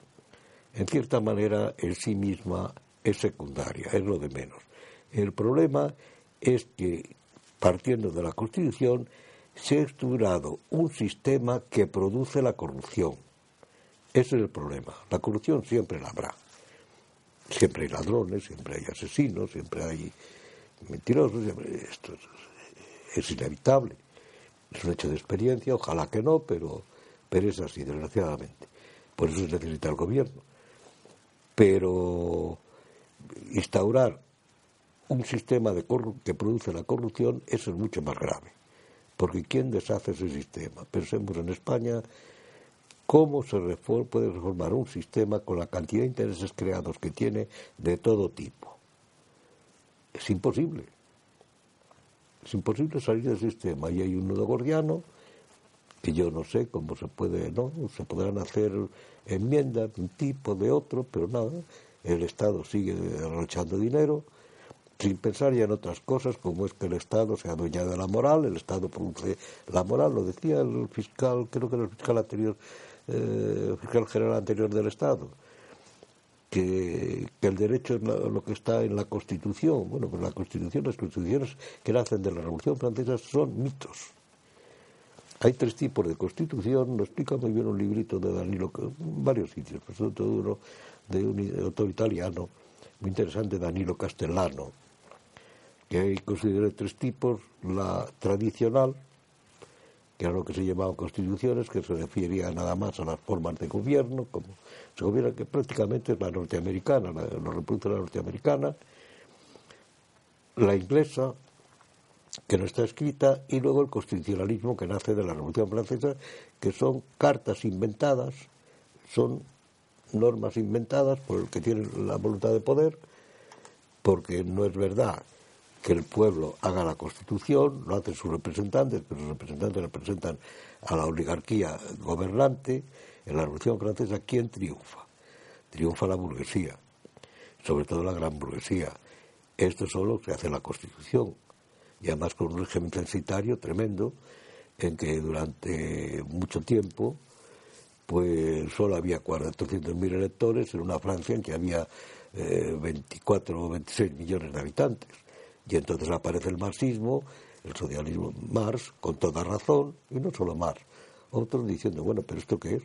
en cierta manera, en sí misma es secundaria, es lo de menos. El problema es que, partiendo de la Constitución, se ha estructurado un sistema que produce la corrupción. Ese es el problema. La corrupción siempre la habrá. Siempre hay ladrones, siempre hay asesinos, siempre hay mentirosos. Esto es, inevitable. Es un hecho de experiencia, ojalá que no, pero, pero es así, desgraciadamente. Por eso se necesita el gobierno. Pero instaurar un sistema de que produce la corrupción, eso es mucho más grave. Porque ¿quién deshace ese sistema? Pensemos en España, ¿cómo se puede reformar un sistema con la cantidad de intereses creados que tiene de todo tipo? Es imposible. Es imposible salir del sistema. Y hay un nudo gordiano que yo no sé cómo se puede, ¿no? Se podrán hacer enmiendas de un tipo, de otro, pero nada. El Estado sigue derrochando dinero sin pensar ya en otras cosas, como es que el Estado se adueña de la moral, el Estado produce la moral, lo decía el fiscal, creo que era el fiscal anterior, eh, fiscal general anterior del Estado, que, el derecho es lo, que está en la Constitución. Bueno, pues la Constitución, las constituciones que nacen de la Revolución Francesa son mitos. Hay tres tipos de constitución, lo explica muy bien un librito de Danilo, varios sitios, pero sobre todo uno de un autor italiano, muy interesante, Danilo Castellano, que hay considero tres tipos, la tradicional, que era lo que se llamaba constituciones, que se refería nada más a las formas de gobierno, como se gobierna, que prácticamente es la norteamericana, la, lo reproduce la norteamericana, la inglesa, que no está escrita, y luego el constitucionalismo que nace de la Revolución Francesa, que son cartas inventadas, son normas inventadas por el que tiene la voluntad de poder, porque no es verdad que el pueblo haga la constitución, lo hacen sus representantes, pero sus representantes representan a la oligarquía gobernante. En la Revolución Francesa, ¿quién triunfa? Triunfa la burguesía, sobre todo la gran burguesía. Esto solo se hace la constitución, y además con un régimen censitario tremendo, en que durante mucho tiempo pues solo había 400.000 electores en una Francia en que había 24 eh, o 26 millones de habitantes. Y entonces aparece el marxismo, el socialismo Marx, con toda razón, y no solo Marx, otros diciendo, bueno, pero ¿esto qué es?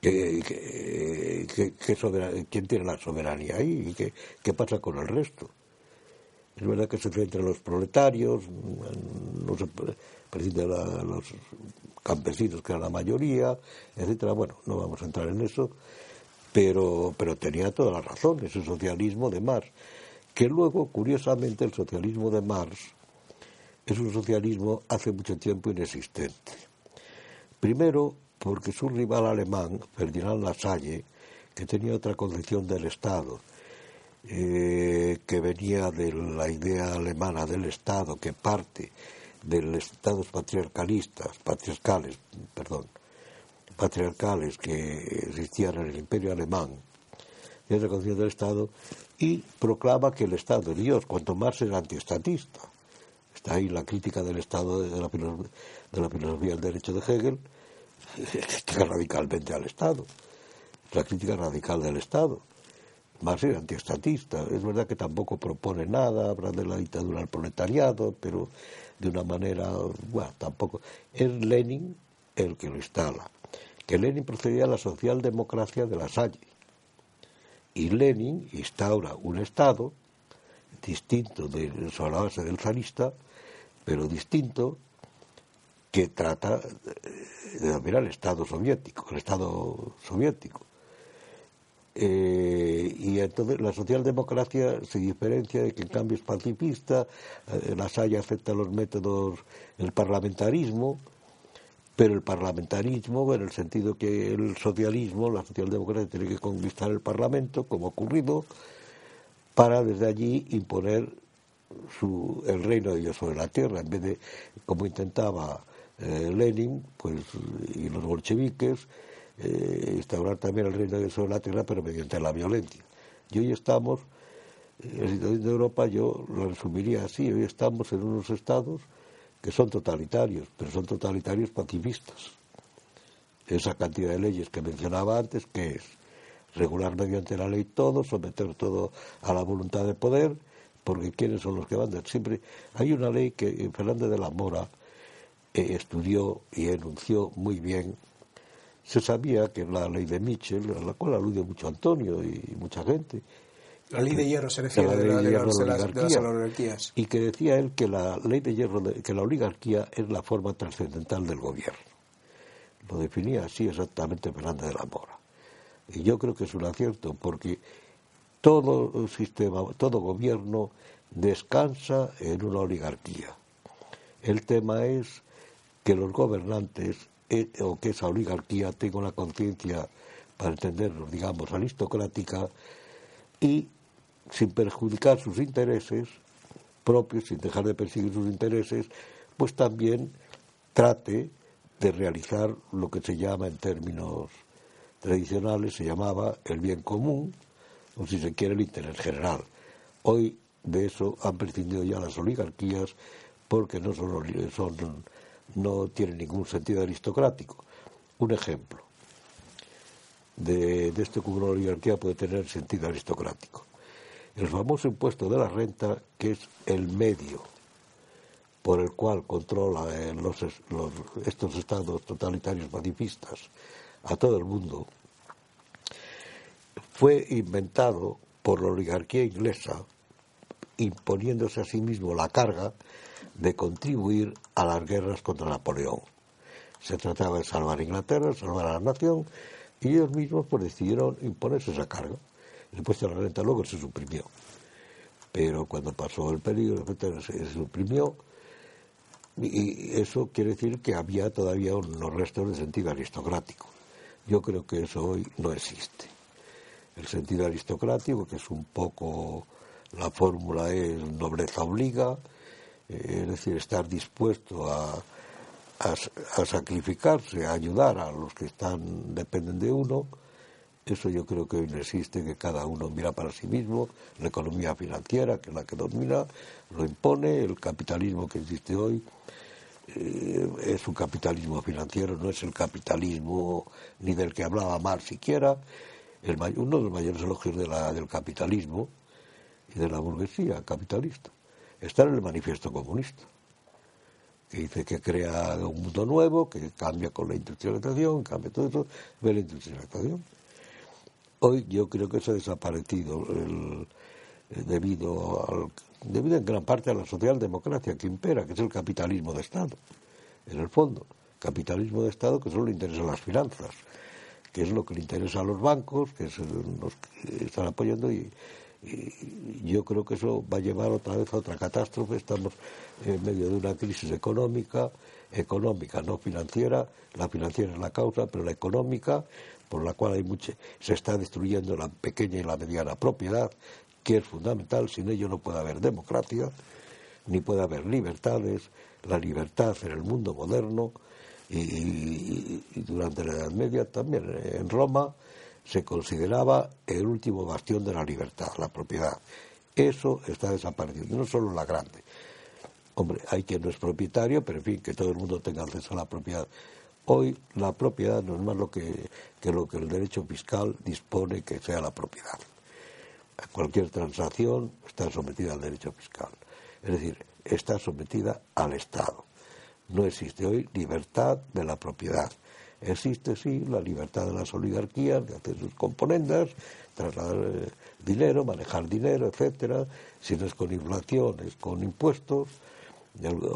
¿Qué, quién tiene la soberanía ahí? ¿Y qué pasa con el resto? Es verdad que se entre los proletarios, no se preside a los campesinos, que era la mayoría, etcétera. Bueno, no vamos a entrar en eso, pero, pero tenía toda la razón, ese socialismo de Marx que luego, curiosamente, el socialismo de Marx es un socialismo hace mucho tiempo inexistente. Primero, porque su rival alemán, Ferdinand Lasalle, que tenía otra concepción del Estado, eh, que venía de la idea alemana del Estado, que parte de los estados patriarcalistas, patriarcales, perdón, patriarcales que existían en el Imperio alemán, y esa concepción del Estado, y proclama que el Estado es Dios, cuanto más es antiestatista. Está ahí la crítica del Estado de la, filosofía del derecho de Hegel, critica radicalmente al Estado, la crítica radical del Estado. Más es antiestatista. Es verdad que tampoco propone nada, habla de la dictadura del proletariado, pero de una manera, bueno, tampoco. Es Lenin el que lo instala. Que Lenin procedía a la socialdemocracia de la Salle y Lenin instaura un Estado distinto de, sobre la base del zarista, pero distinto, que trata de dominar el Estado soviético, el Estado soviético. Eh, y entonces la socialdemocracia se diferencia de que en cambio es pacifista, eh, la Salle acepta los métodos, el parlamentarismo, pero el parlamentarismo, en el sentido que el socialismo, la socialdemocracia tiene que conquistar el Parlamento, como ha ocurrido, para desde allí imponer su, el reino de Dios sobre la tierra, en vez de, como intentaba eh, Lenin pues, y los bolcheviques, eh, instaurar también el reino de sobre la tierra, pero mediante la violencia. Y hoy estamos, en la situación de Europa yo lo resumiría así, hoy estamos en unos estados que son totalitarios, pero son totalitarios pacifistas. Esa cantidad de leyes que mencionaba antes, que es regular mediante la ley todo, someter todo a la voluntad de poder, porque quiénes son los que mandan. Siempre hay una ley que Fernández de la Mora eh, estudió y enunció muy bien. Se sabía que la ley de Mitchell, a la cual alude mucho Antonio y mucha gente, la ley de hierro se refiere de, la de, hierro de, la las, de las oligarquías. Y que decía él que la ley de hierro, que la oligarquía es la forma trascendental del gobierno. Lo definía así exactamente Fernández de la Mora. Y yo creo que es un acierto, porque todo sistema, todo gobierno descansa en una oligarquía. El tema es que los gobernantes o que esa oligarquía tenga una conciencia, para entenderlo, digamos, aristocrática y sin perjudicar sus intereses propios, sin dejar de perseguir sus intereses, pues también trate de realizar lo que se llama en términos tradicionales, se llamaba el bien común, o si se quiere el interés general. Hoy de eso han prescindido ya las oligarquías porque no, son, son, no tienen ningún sentido aristocrático. Un ejemplo de, de esto que una oligarquía puede tener sentido aristocrático el famoso impuesto de la renta, que es el medio por el cual controla eh, estos estados totalitarios pacifistas a todo el mundo, fue inventado por la oligarquía inglesa, imponiéndose a sí mismo la carga de contribuir a las guerras contra Napoleón. Se trataba de salvar a Inglaterra, salvar a la nación, y ellos mismos pues, decidieron imponerse esa carga. El impuesto de la renta luego se suprimió. Pero cuando pasó el periodo, se suprimió. Y eso quiere decir que había todavía unos restos de sentido aristocrático. Yo creo que eso hoy no existe. El sentido aristocrático, que es un poco la fórmula es nobleza obliga, es decir, estar dispuesto a, a, a, sacrificarse, a ayudar a los que están dependen de uno, eso yo creo que hoy no existe, que cada uno mira para sí mismo, la economía financiera, que es la que domina, lo impone, el capitalismo que existe hoy eh, es un capitalismo financiero, no es el capitalismo ni del que hablaba Marx siquiera. El, uno de los mayores elogios del capitalismo y de la burguesía capitalista está en el manifiesto comunista que dice que crea un mundo nuevo, que cambia con la industrialización, cambia todo eso, ve la industrialización. Hoy yo creo que se ha desaparecido eh, debido, al, debido en gran parte a la socialdemocracia que impera, que es el capitalismo de Estado, en el fondo. Capitalismo de Estado que solo le interesa las finanzas, que es lo que le interesa a los bancos, que es los que están apoyando y yo creo que eso va a llevar otra vez a otra catástrofe. Estamos en medio de una crisis económica, económica, no financiera. La financiera es la causa, pero la económica por la cual hay mucha, se está destruyendo la pequeña y la mediana propiedad, que es fundamental, sin ello no puede haber democracia, ni puede haber libertades, la libertad en el mundo moderno, y, durante la Edad Media también en Roma se consideraba el último bastión de la libertad, la propiedad. Eso está desapareciendo, no solo la grande. Hombre, hay quien no es propietario, pero en fin, que todo el mundo tenga acceso a la propiedad. Hoy la propiedad no es más lo que, lo que el derecho fiscal dispone que sea la propiedad. Cualquier transacción está sometida al derecho fiscal. Es decir, está sometida al Estado. No existe hoy libertad de la propiedad. Existe sí la libertad de las oligarquías de hacer sus componendas, trasladar eh, dinero, manejar dinero, etcétera, si no es con inflación, es con impuestos,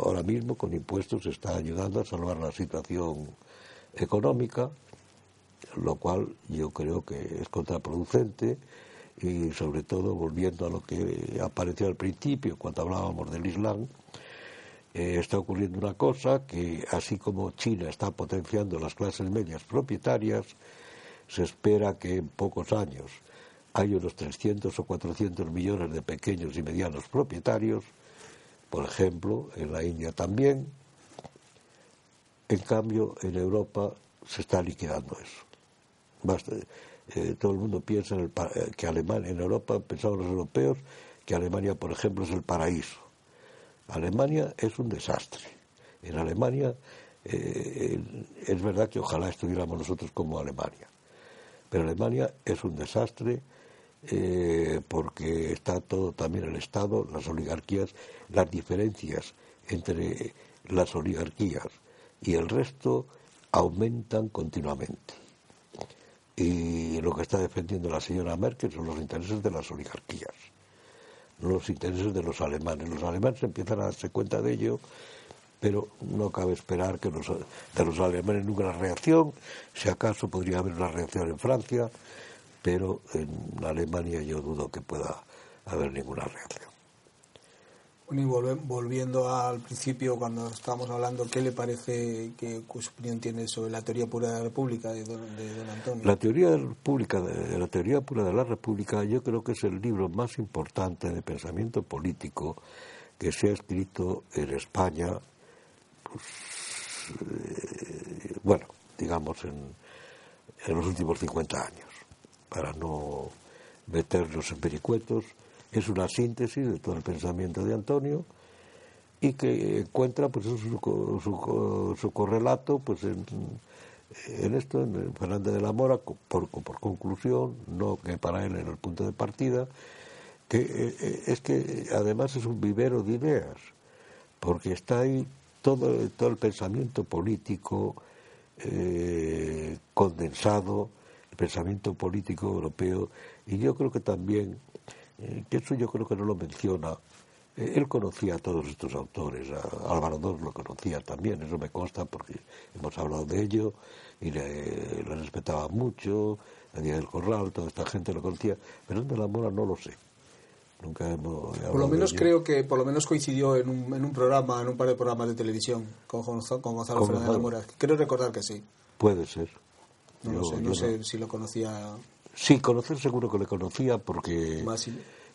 ahora mismo con impuestos se está ayudando a salvar la situación económica. lo cual yo creo que es contraproducente y sobre todo volviendo a lo que apareció al principio cuando hablábamos del Islam, eh, está ocurriendo una cosa que así como China está potenciando las clases medias propietarias, se espera que en pocos años hay unos 300 o 400 millones de pequeños y medianos propietarios, por ejemplo, en la India también. En cambio, en Europa se está liquidando eso. Eh, todo el mundo piensa en el, eh, que Alemania, en Europa, pensamos los europeos, que Alemania, por ejemplo, es el paraíso. Alemania es un desastre. En Alemania eh, es verdad que ojalá estuviéramos nosotros como Alemania. Pero Alemania es un desastre porque está todo también el Estado, las oligarquías, las diferencias entre las oligarquías y el resto aumentan continuamente. Y lo que está defendiendo la señora Merkel son los intereses de las oligarquías, los intereses de los alemanes. Los alemanes empiezan a darse cuenta de ello, pero no cabe esperar que los, de los alemanes nunca reacción. Si acaso podría haber una reacción en Francia, pero en Alemania yo dudo que pueda haber ninguna reacción. Bueno, y volviendo al principio, cuando estábamos hablando, ¿qué le parece, qué opinión tiene sobre la teoría pura de la República de don, Antonio? La teoría, pública de, la teoría pura de la República yo creo que es el libro más importante de pensamiento político que se ha escrito en España, pues, eh, bueno, digamos, en, en los últimos 50 años, para no meternos en pericuetos es una síntesis de todo el pensamiento de Antonio y que encuentra pues su, su, correlato pues en, esto, en Fernández de la Mora, por, por conclusión, no que para él era el punto de partida, que eh, eh, es que además es un vivero de ideas, porque está ahí todo, todo el pensamiento político eh, condensado, el pensamiento político europeo, y yo creo que también eh, que eso yo creo que no lo menciona. Eh, él conocía a todos estos autores, a Álvaro II lo conocía también, eso me consta porque hemos hablado de ello y le, respetaba mucho, a Día del Corral, toda esta gente lo conocía, pero de la Mora no lo sé. Nunca hemos por lo menos creo que por lo menos coincidió en un, en un programa, en un par de programas de televisión con, Gonzalo, con Gonzalo Fernández de la Mora. Creo recordar que sí. Puede ser. No, sé, no sé si lo conocía Sí, conocer seguro que le conocía porque...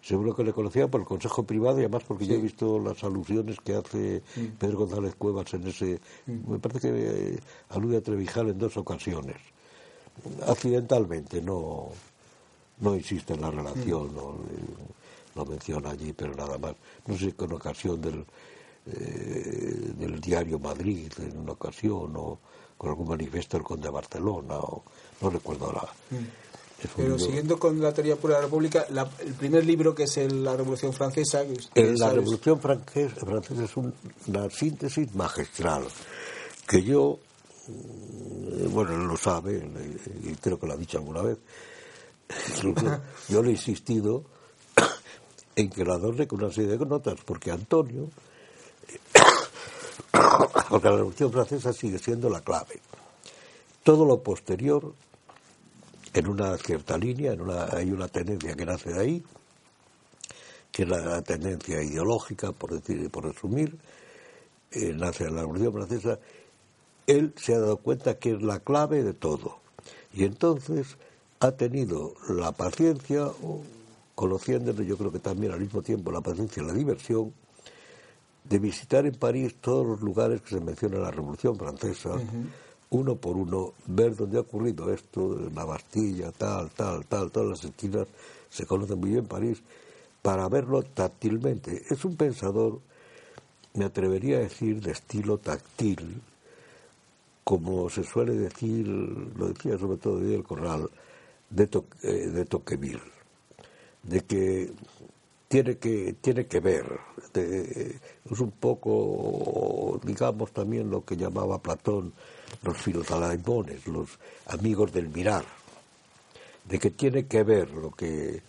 Seguro que le conocía por el Consejo Privado y además porque yo he visto las alusiones que hace mm. Pedro González Cuevas en ese... Mm. Me parece que eh, alude a Trevijal en dos ocasiones. Accidentalmente, no, no insiste en la relación, mm. no, lo menciona allí, pero nada más. No sé, con ocasión del, eh, del diario Madrid, en una ocasión, o con algún manifiesto del Conde de Barcelona, o no recuerdo ahora. Pero siguiendo con la teoría pura de la República, el primer libro que es la Revolución Francesa. la Revolución Francesa, es una síntesis magistral que yo, mm, bueno, él lo sabe y creo que lo ha dicho alguna vez. yo le he insistido en que la adorne con una serie de notas, porque Antonio, porque la Revolución Francesa sigue siendo la clave. Todo lo posterior en una cierta línea, en una, hay una tendencia que nace de ahí, que es la tendencia ideológica, por decir, por resumir, eh, nace en la Revolución Francesa, él se ha dado cuenta que es la clave de todo. Y entonces ha tenido la paciencia, conociéndole yo creo que también al mismo tiempo la paciencia y la diversión, de visitar en París todos los lugares que se menciona en la Revolución Francesa, uno por uno, ver dónde ha ocurrido esto, la Bastilla, tal, tal, tal, todas las esquinas se conocen muy bien París, para verlo táctilmente. Es un pensador, me atrevería a decir, de estilo táctil, como se suele decir, lo decía sobre todo Díaz Corral, de, eh, de Toqueville, de que tiene que, tiene que ver, es un poco, digamos, también lo que llamaba Platón los filosalaimones, los amigos del mirar, de que tiene que ver lo que,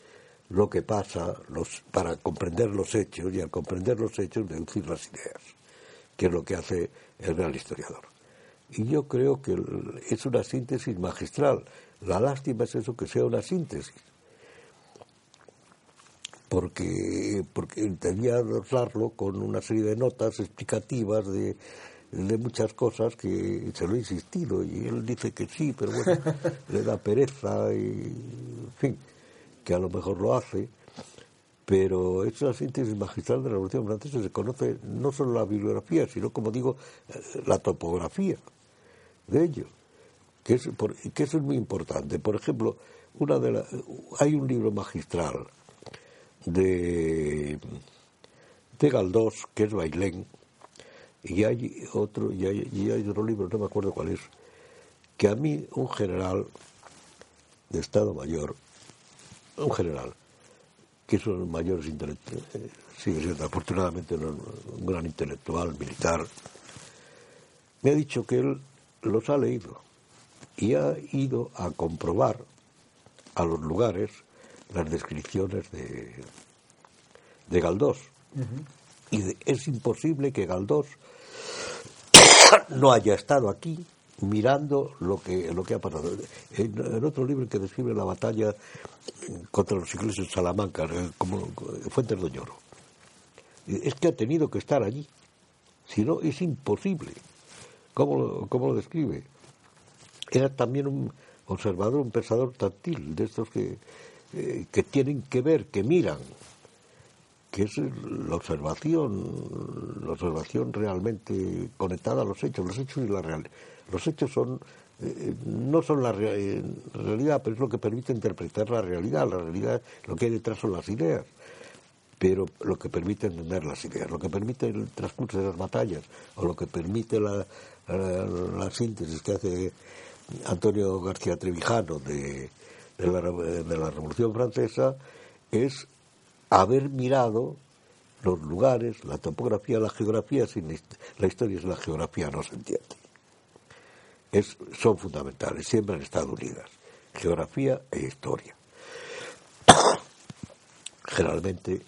lo que pasa los, para comprender los hechos y al comprender los hechos deducir las ideas, que es lo que hace el real historiador. Y yo creo que es una síntesis magistral. La lástima es eso que sea una síntesis. Porque, porque debía adornarlo con una serie de notas explicativas de, de muchas cosas que se lo he insistido y él dice que sí, pero bueno, le da pereza y, en fin, que a lo mejor lo hace. Pero es la síntesis magistral de la Revolución Francesa. Se conoce no solo la bibliografía, sino, como digo, la topografía de ello, que, es, que eso es muy importante. Por ejemplo, una de hay un libro magistral de, de Galdós, que es Bailén, y hay otro, y hay, otro libro, no me acuerdo cuál es, que a mí un general de Estado Mayor, un general, que es uno de los mayores intelectuales, eh, sigue siendo afortunadamente un, gran intelectual militar, me ha dicho que él los ha leído y ha ido a comprobar a los lugares las descripciones de, de Galdós. Y es imposible que Galdós no haya estado aquí mirando lo que, lo que ha pasado. En, otro libro que describe la batalla contra los ingleses en Salamanca, eh, como Fuentes de es que ha tenido que estar allí. Si no, es imposible. ¿Cómo, cómo lo describe? Era también un observador, un pensador táctil, de estos que, eh, que tienen que ver, que miran, que es la observación, la observación realmente conectada a los hechos, los hechos y la realidad. Los hechos son eh, no son la realidad, pero es lo que permite interpretar la realidad. La realidad, lo que hay detrás son las ideas, pero lo que permite entender las ideas, lo que permite el transcurso de las batallas, o lo que permite la, la, síntesis que hace Antonio García Trevijano de, de, la, de la Revolución Francesa, es haber mirado los lugares, la topografía, la geografía, sin la historia es la geografía, no se entiende. Es, son fundamentales, siempre han estado unidas, geografía e historia. Generalmente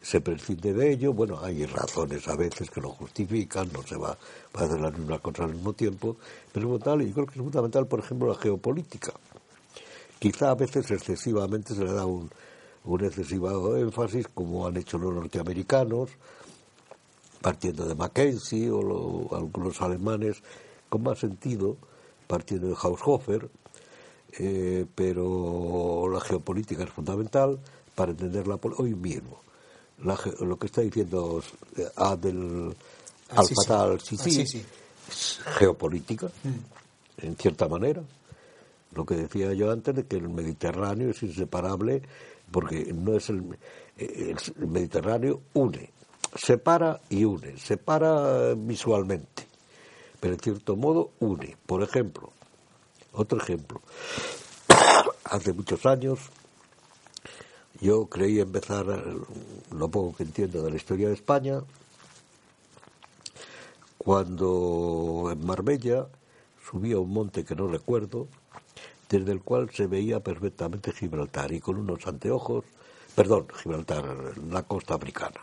se prescinde de ello, bueno, hay razones a veces que lo justifican, no se va, a hacer la misma cosa al mismo tiempo, pero es fundamental, yo creo que es fundamental, por ejemplo, la geopolítica. Quizá a veces excesivamente se le da un, un excesivo énfasis, como han hecho los norteamericanos, partiendo de Mackenzie o algunos alemanes con más sentido, partiendo de Haushofer, eh, pero la geopolítica es fundamental para entender la hoy mismo. lo que está diciendo Adel al-Fatah al-Sisi geopolítica, mm. en cierta manera. Lo que decía yo antes de que el Mediterráneo es inseparable porque no es el, Mediterráneo une, separa y une, separa visualmente, pero en cierto modo une. Por ejemplo, otro ejemplo, hace muchos años yo creí empezar lo poco que entiendo de la historia de España cuando en Marbella subía un monte que no recuerdo desde el cual se veía perfectamente Gibraltar y con unos anteojos, perdón, Gibraltar, la costa africana.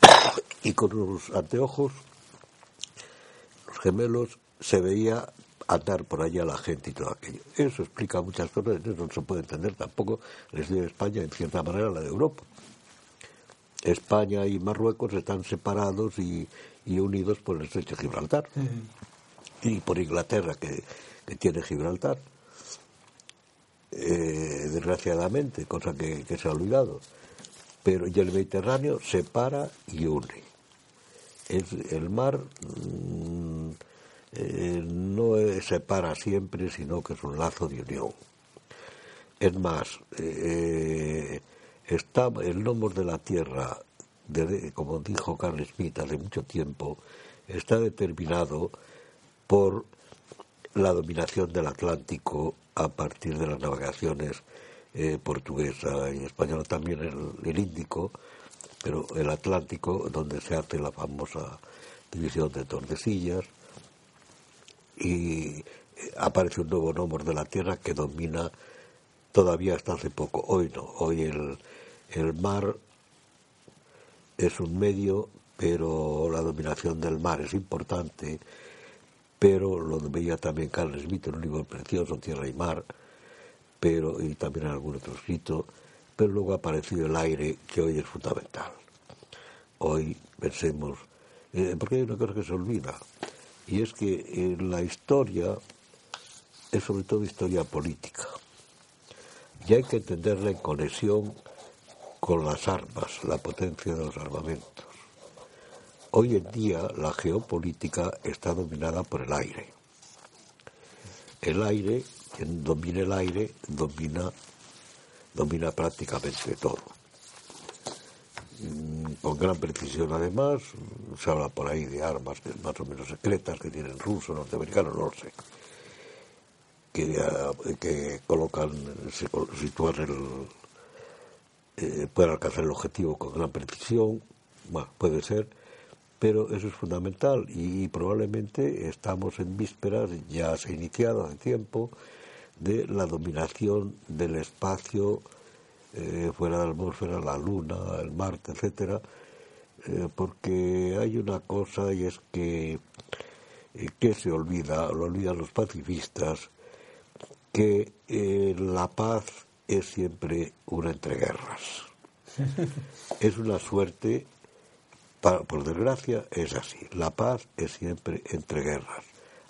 Y con unos anteojos, los gemelos, se veía andar por allá la gente y todo aquello. Eso explica muchas cosas, eso no se puede entender tampoco la historia de España, en cierta manera la de Europa. España y Marruecos están separados y, unidos por el estrecho de Gibraltar. Y por Inglaterra, que que tiene Gibraltar, eh, desgraciadamente, cosa que, se ha olvidado. Pero y el Mediterráneo separa y une. Es, el mar mm, eh, no separa siempre, sino que es un lazo de unión. Es más, eh, está el nombre de la tierra, como dijo Carl Smith hace mucho tiempo, está determinado por la dominación del Atlántico a partir de las navegaciones eh, portuguesa y española, también el, Índico, pero el Atlántico, donde se hace la famosa división de Tordesillas, y eh, aparece un nuevo nombre de la Tierra que domina todavía hasta hace poco. Hoy no, hoy el, el mar es un medio, pero la dominación del mar es importante pero lo veía también Carl Smith en un libro precioso, Tierra y Mar, pero y también en algún otro escrito, pero luego ha aparecido el aire, que hoy es fundamental. Hoy pensemos, eh, porque hay una cosa que se olvida, y es que la historia es sobre todo historia política, y hay que entenderla en conexión con las armas, la potencia de los armamentos. Hoy en día la geopolítica está dominada por el aire. El aire, quien domina el aire, domina, domina prácticamente todo. Mm, con gran precisión además, se habla por ahí de armas más o menos secretas que tienen rusos, norteamericanos, no lo sé, que, eh, colocan, se sitúan el, eh, pueden alcanzar el objetivo con gran precisión, bueno, puede ser, pero eso es fundamental y, probablemente estamos en vísperas, ya se ha iniciado hace tiempo, de la dominación del espacio eh, fuera de la atmósfera, la Luna, el Marte, etcétera, eh, porque hay una cosa y es que que se olvida, lo olvidan los pacifistas, que la paz es siempre una entreguerras. es una suerte, por desgracia, es así. La paz es siempre entre guerras.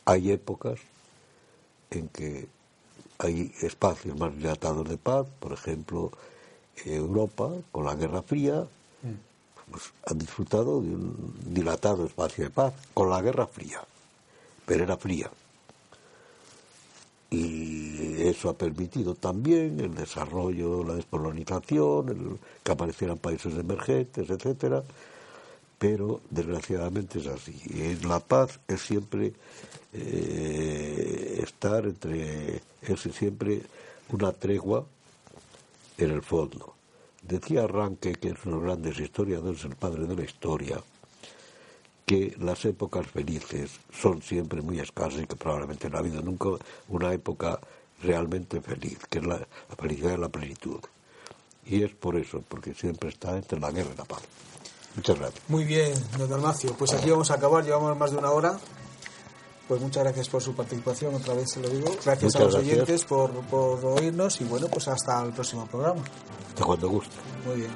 Hay épocas en que hay espacios más dilatados de paz, por ejemplo, Europa, con la Guerra Fría, pues, ha disfrutado de un dilatado espacio de paz con la Guerra Fría, pero era fría y eso ha permitido también el desarrollo, la descolonización, el, que aparecieran países emergentes, etcétera, pero desgraciadamente es así. Y la paz es siempre eh, estar entre, es siempre una tregua en el fondo. Decía Ranke, que es uno de los grandes historiadores, el padre de la historia, que las épocas felices son siempre muy escasas y que probablemente no ha habido nunca una época realmente feliz, que es la, felicidad de la plenitud. Y es por eso, porque siempre está entre la guerra y la paz. Muchas gracias. Muy bien, don Dalmacio. Pues aquí vamos a acabar, llevamos más de una hora. Pues muchas gracias por su participación, otra vez se lo digo. Gracias a los oyentes por, por oírnos y bueno, pues hasta el próximo programa. Hasta cuando guste. Muy bien.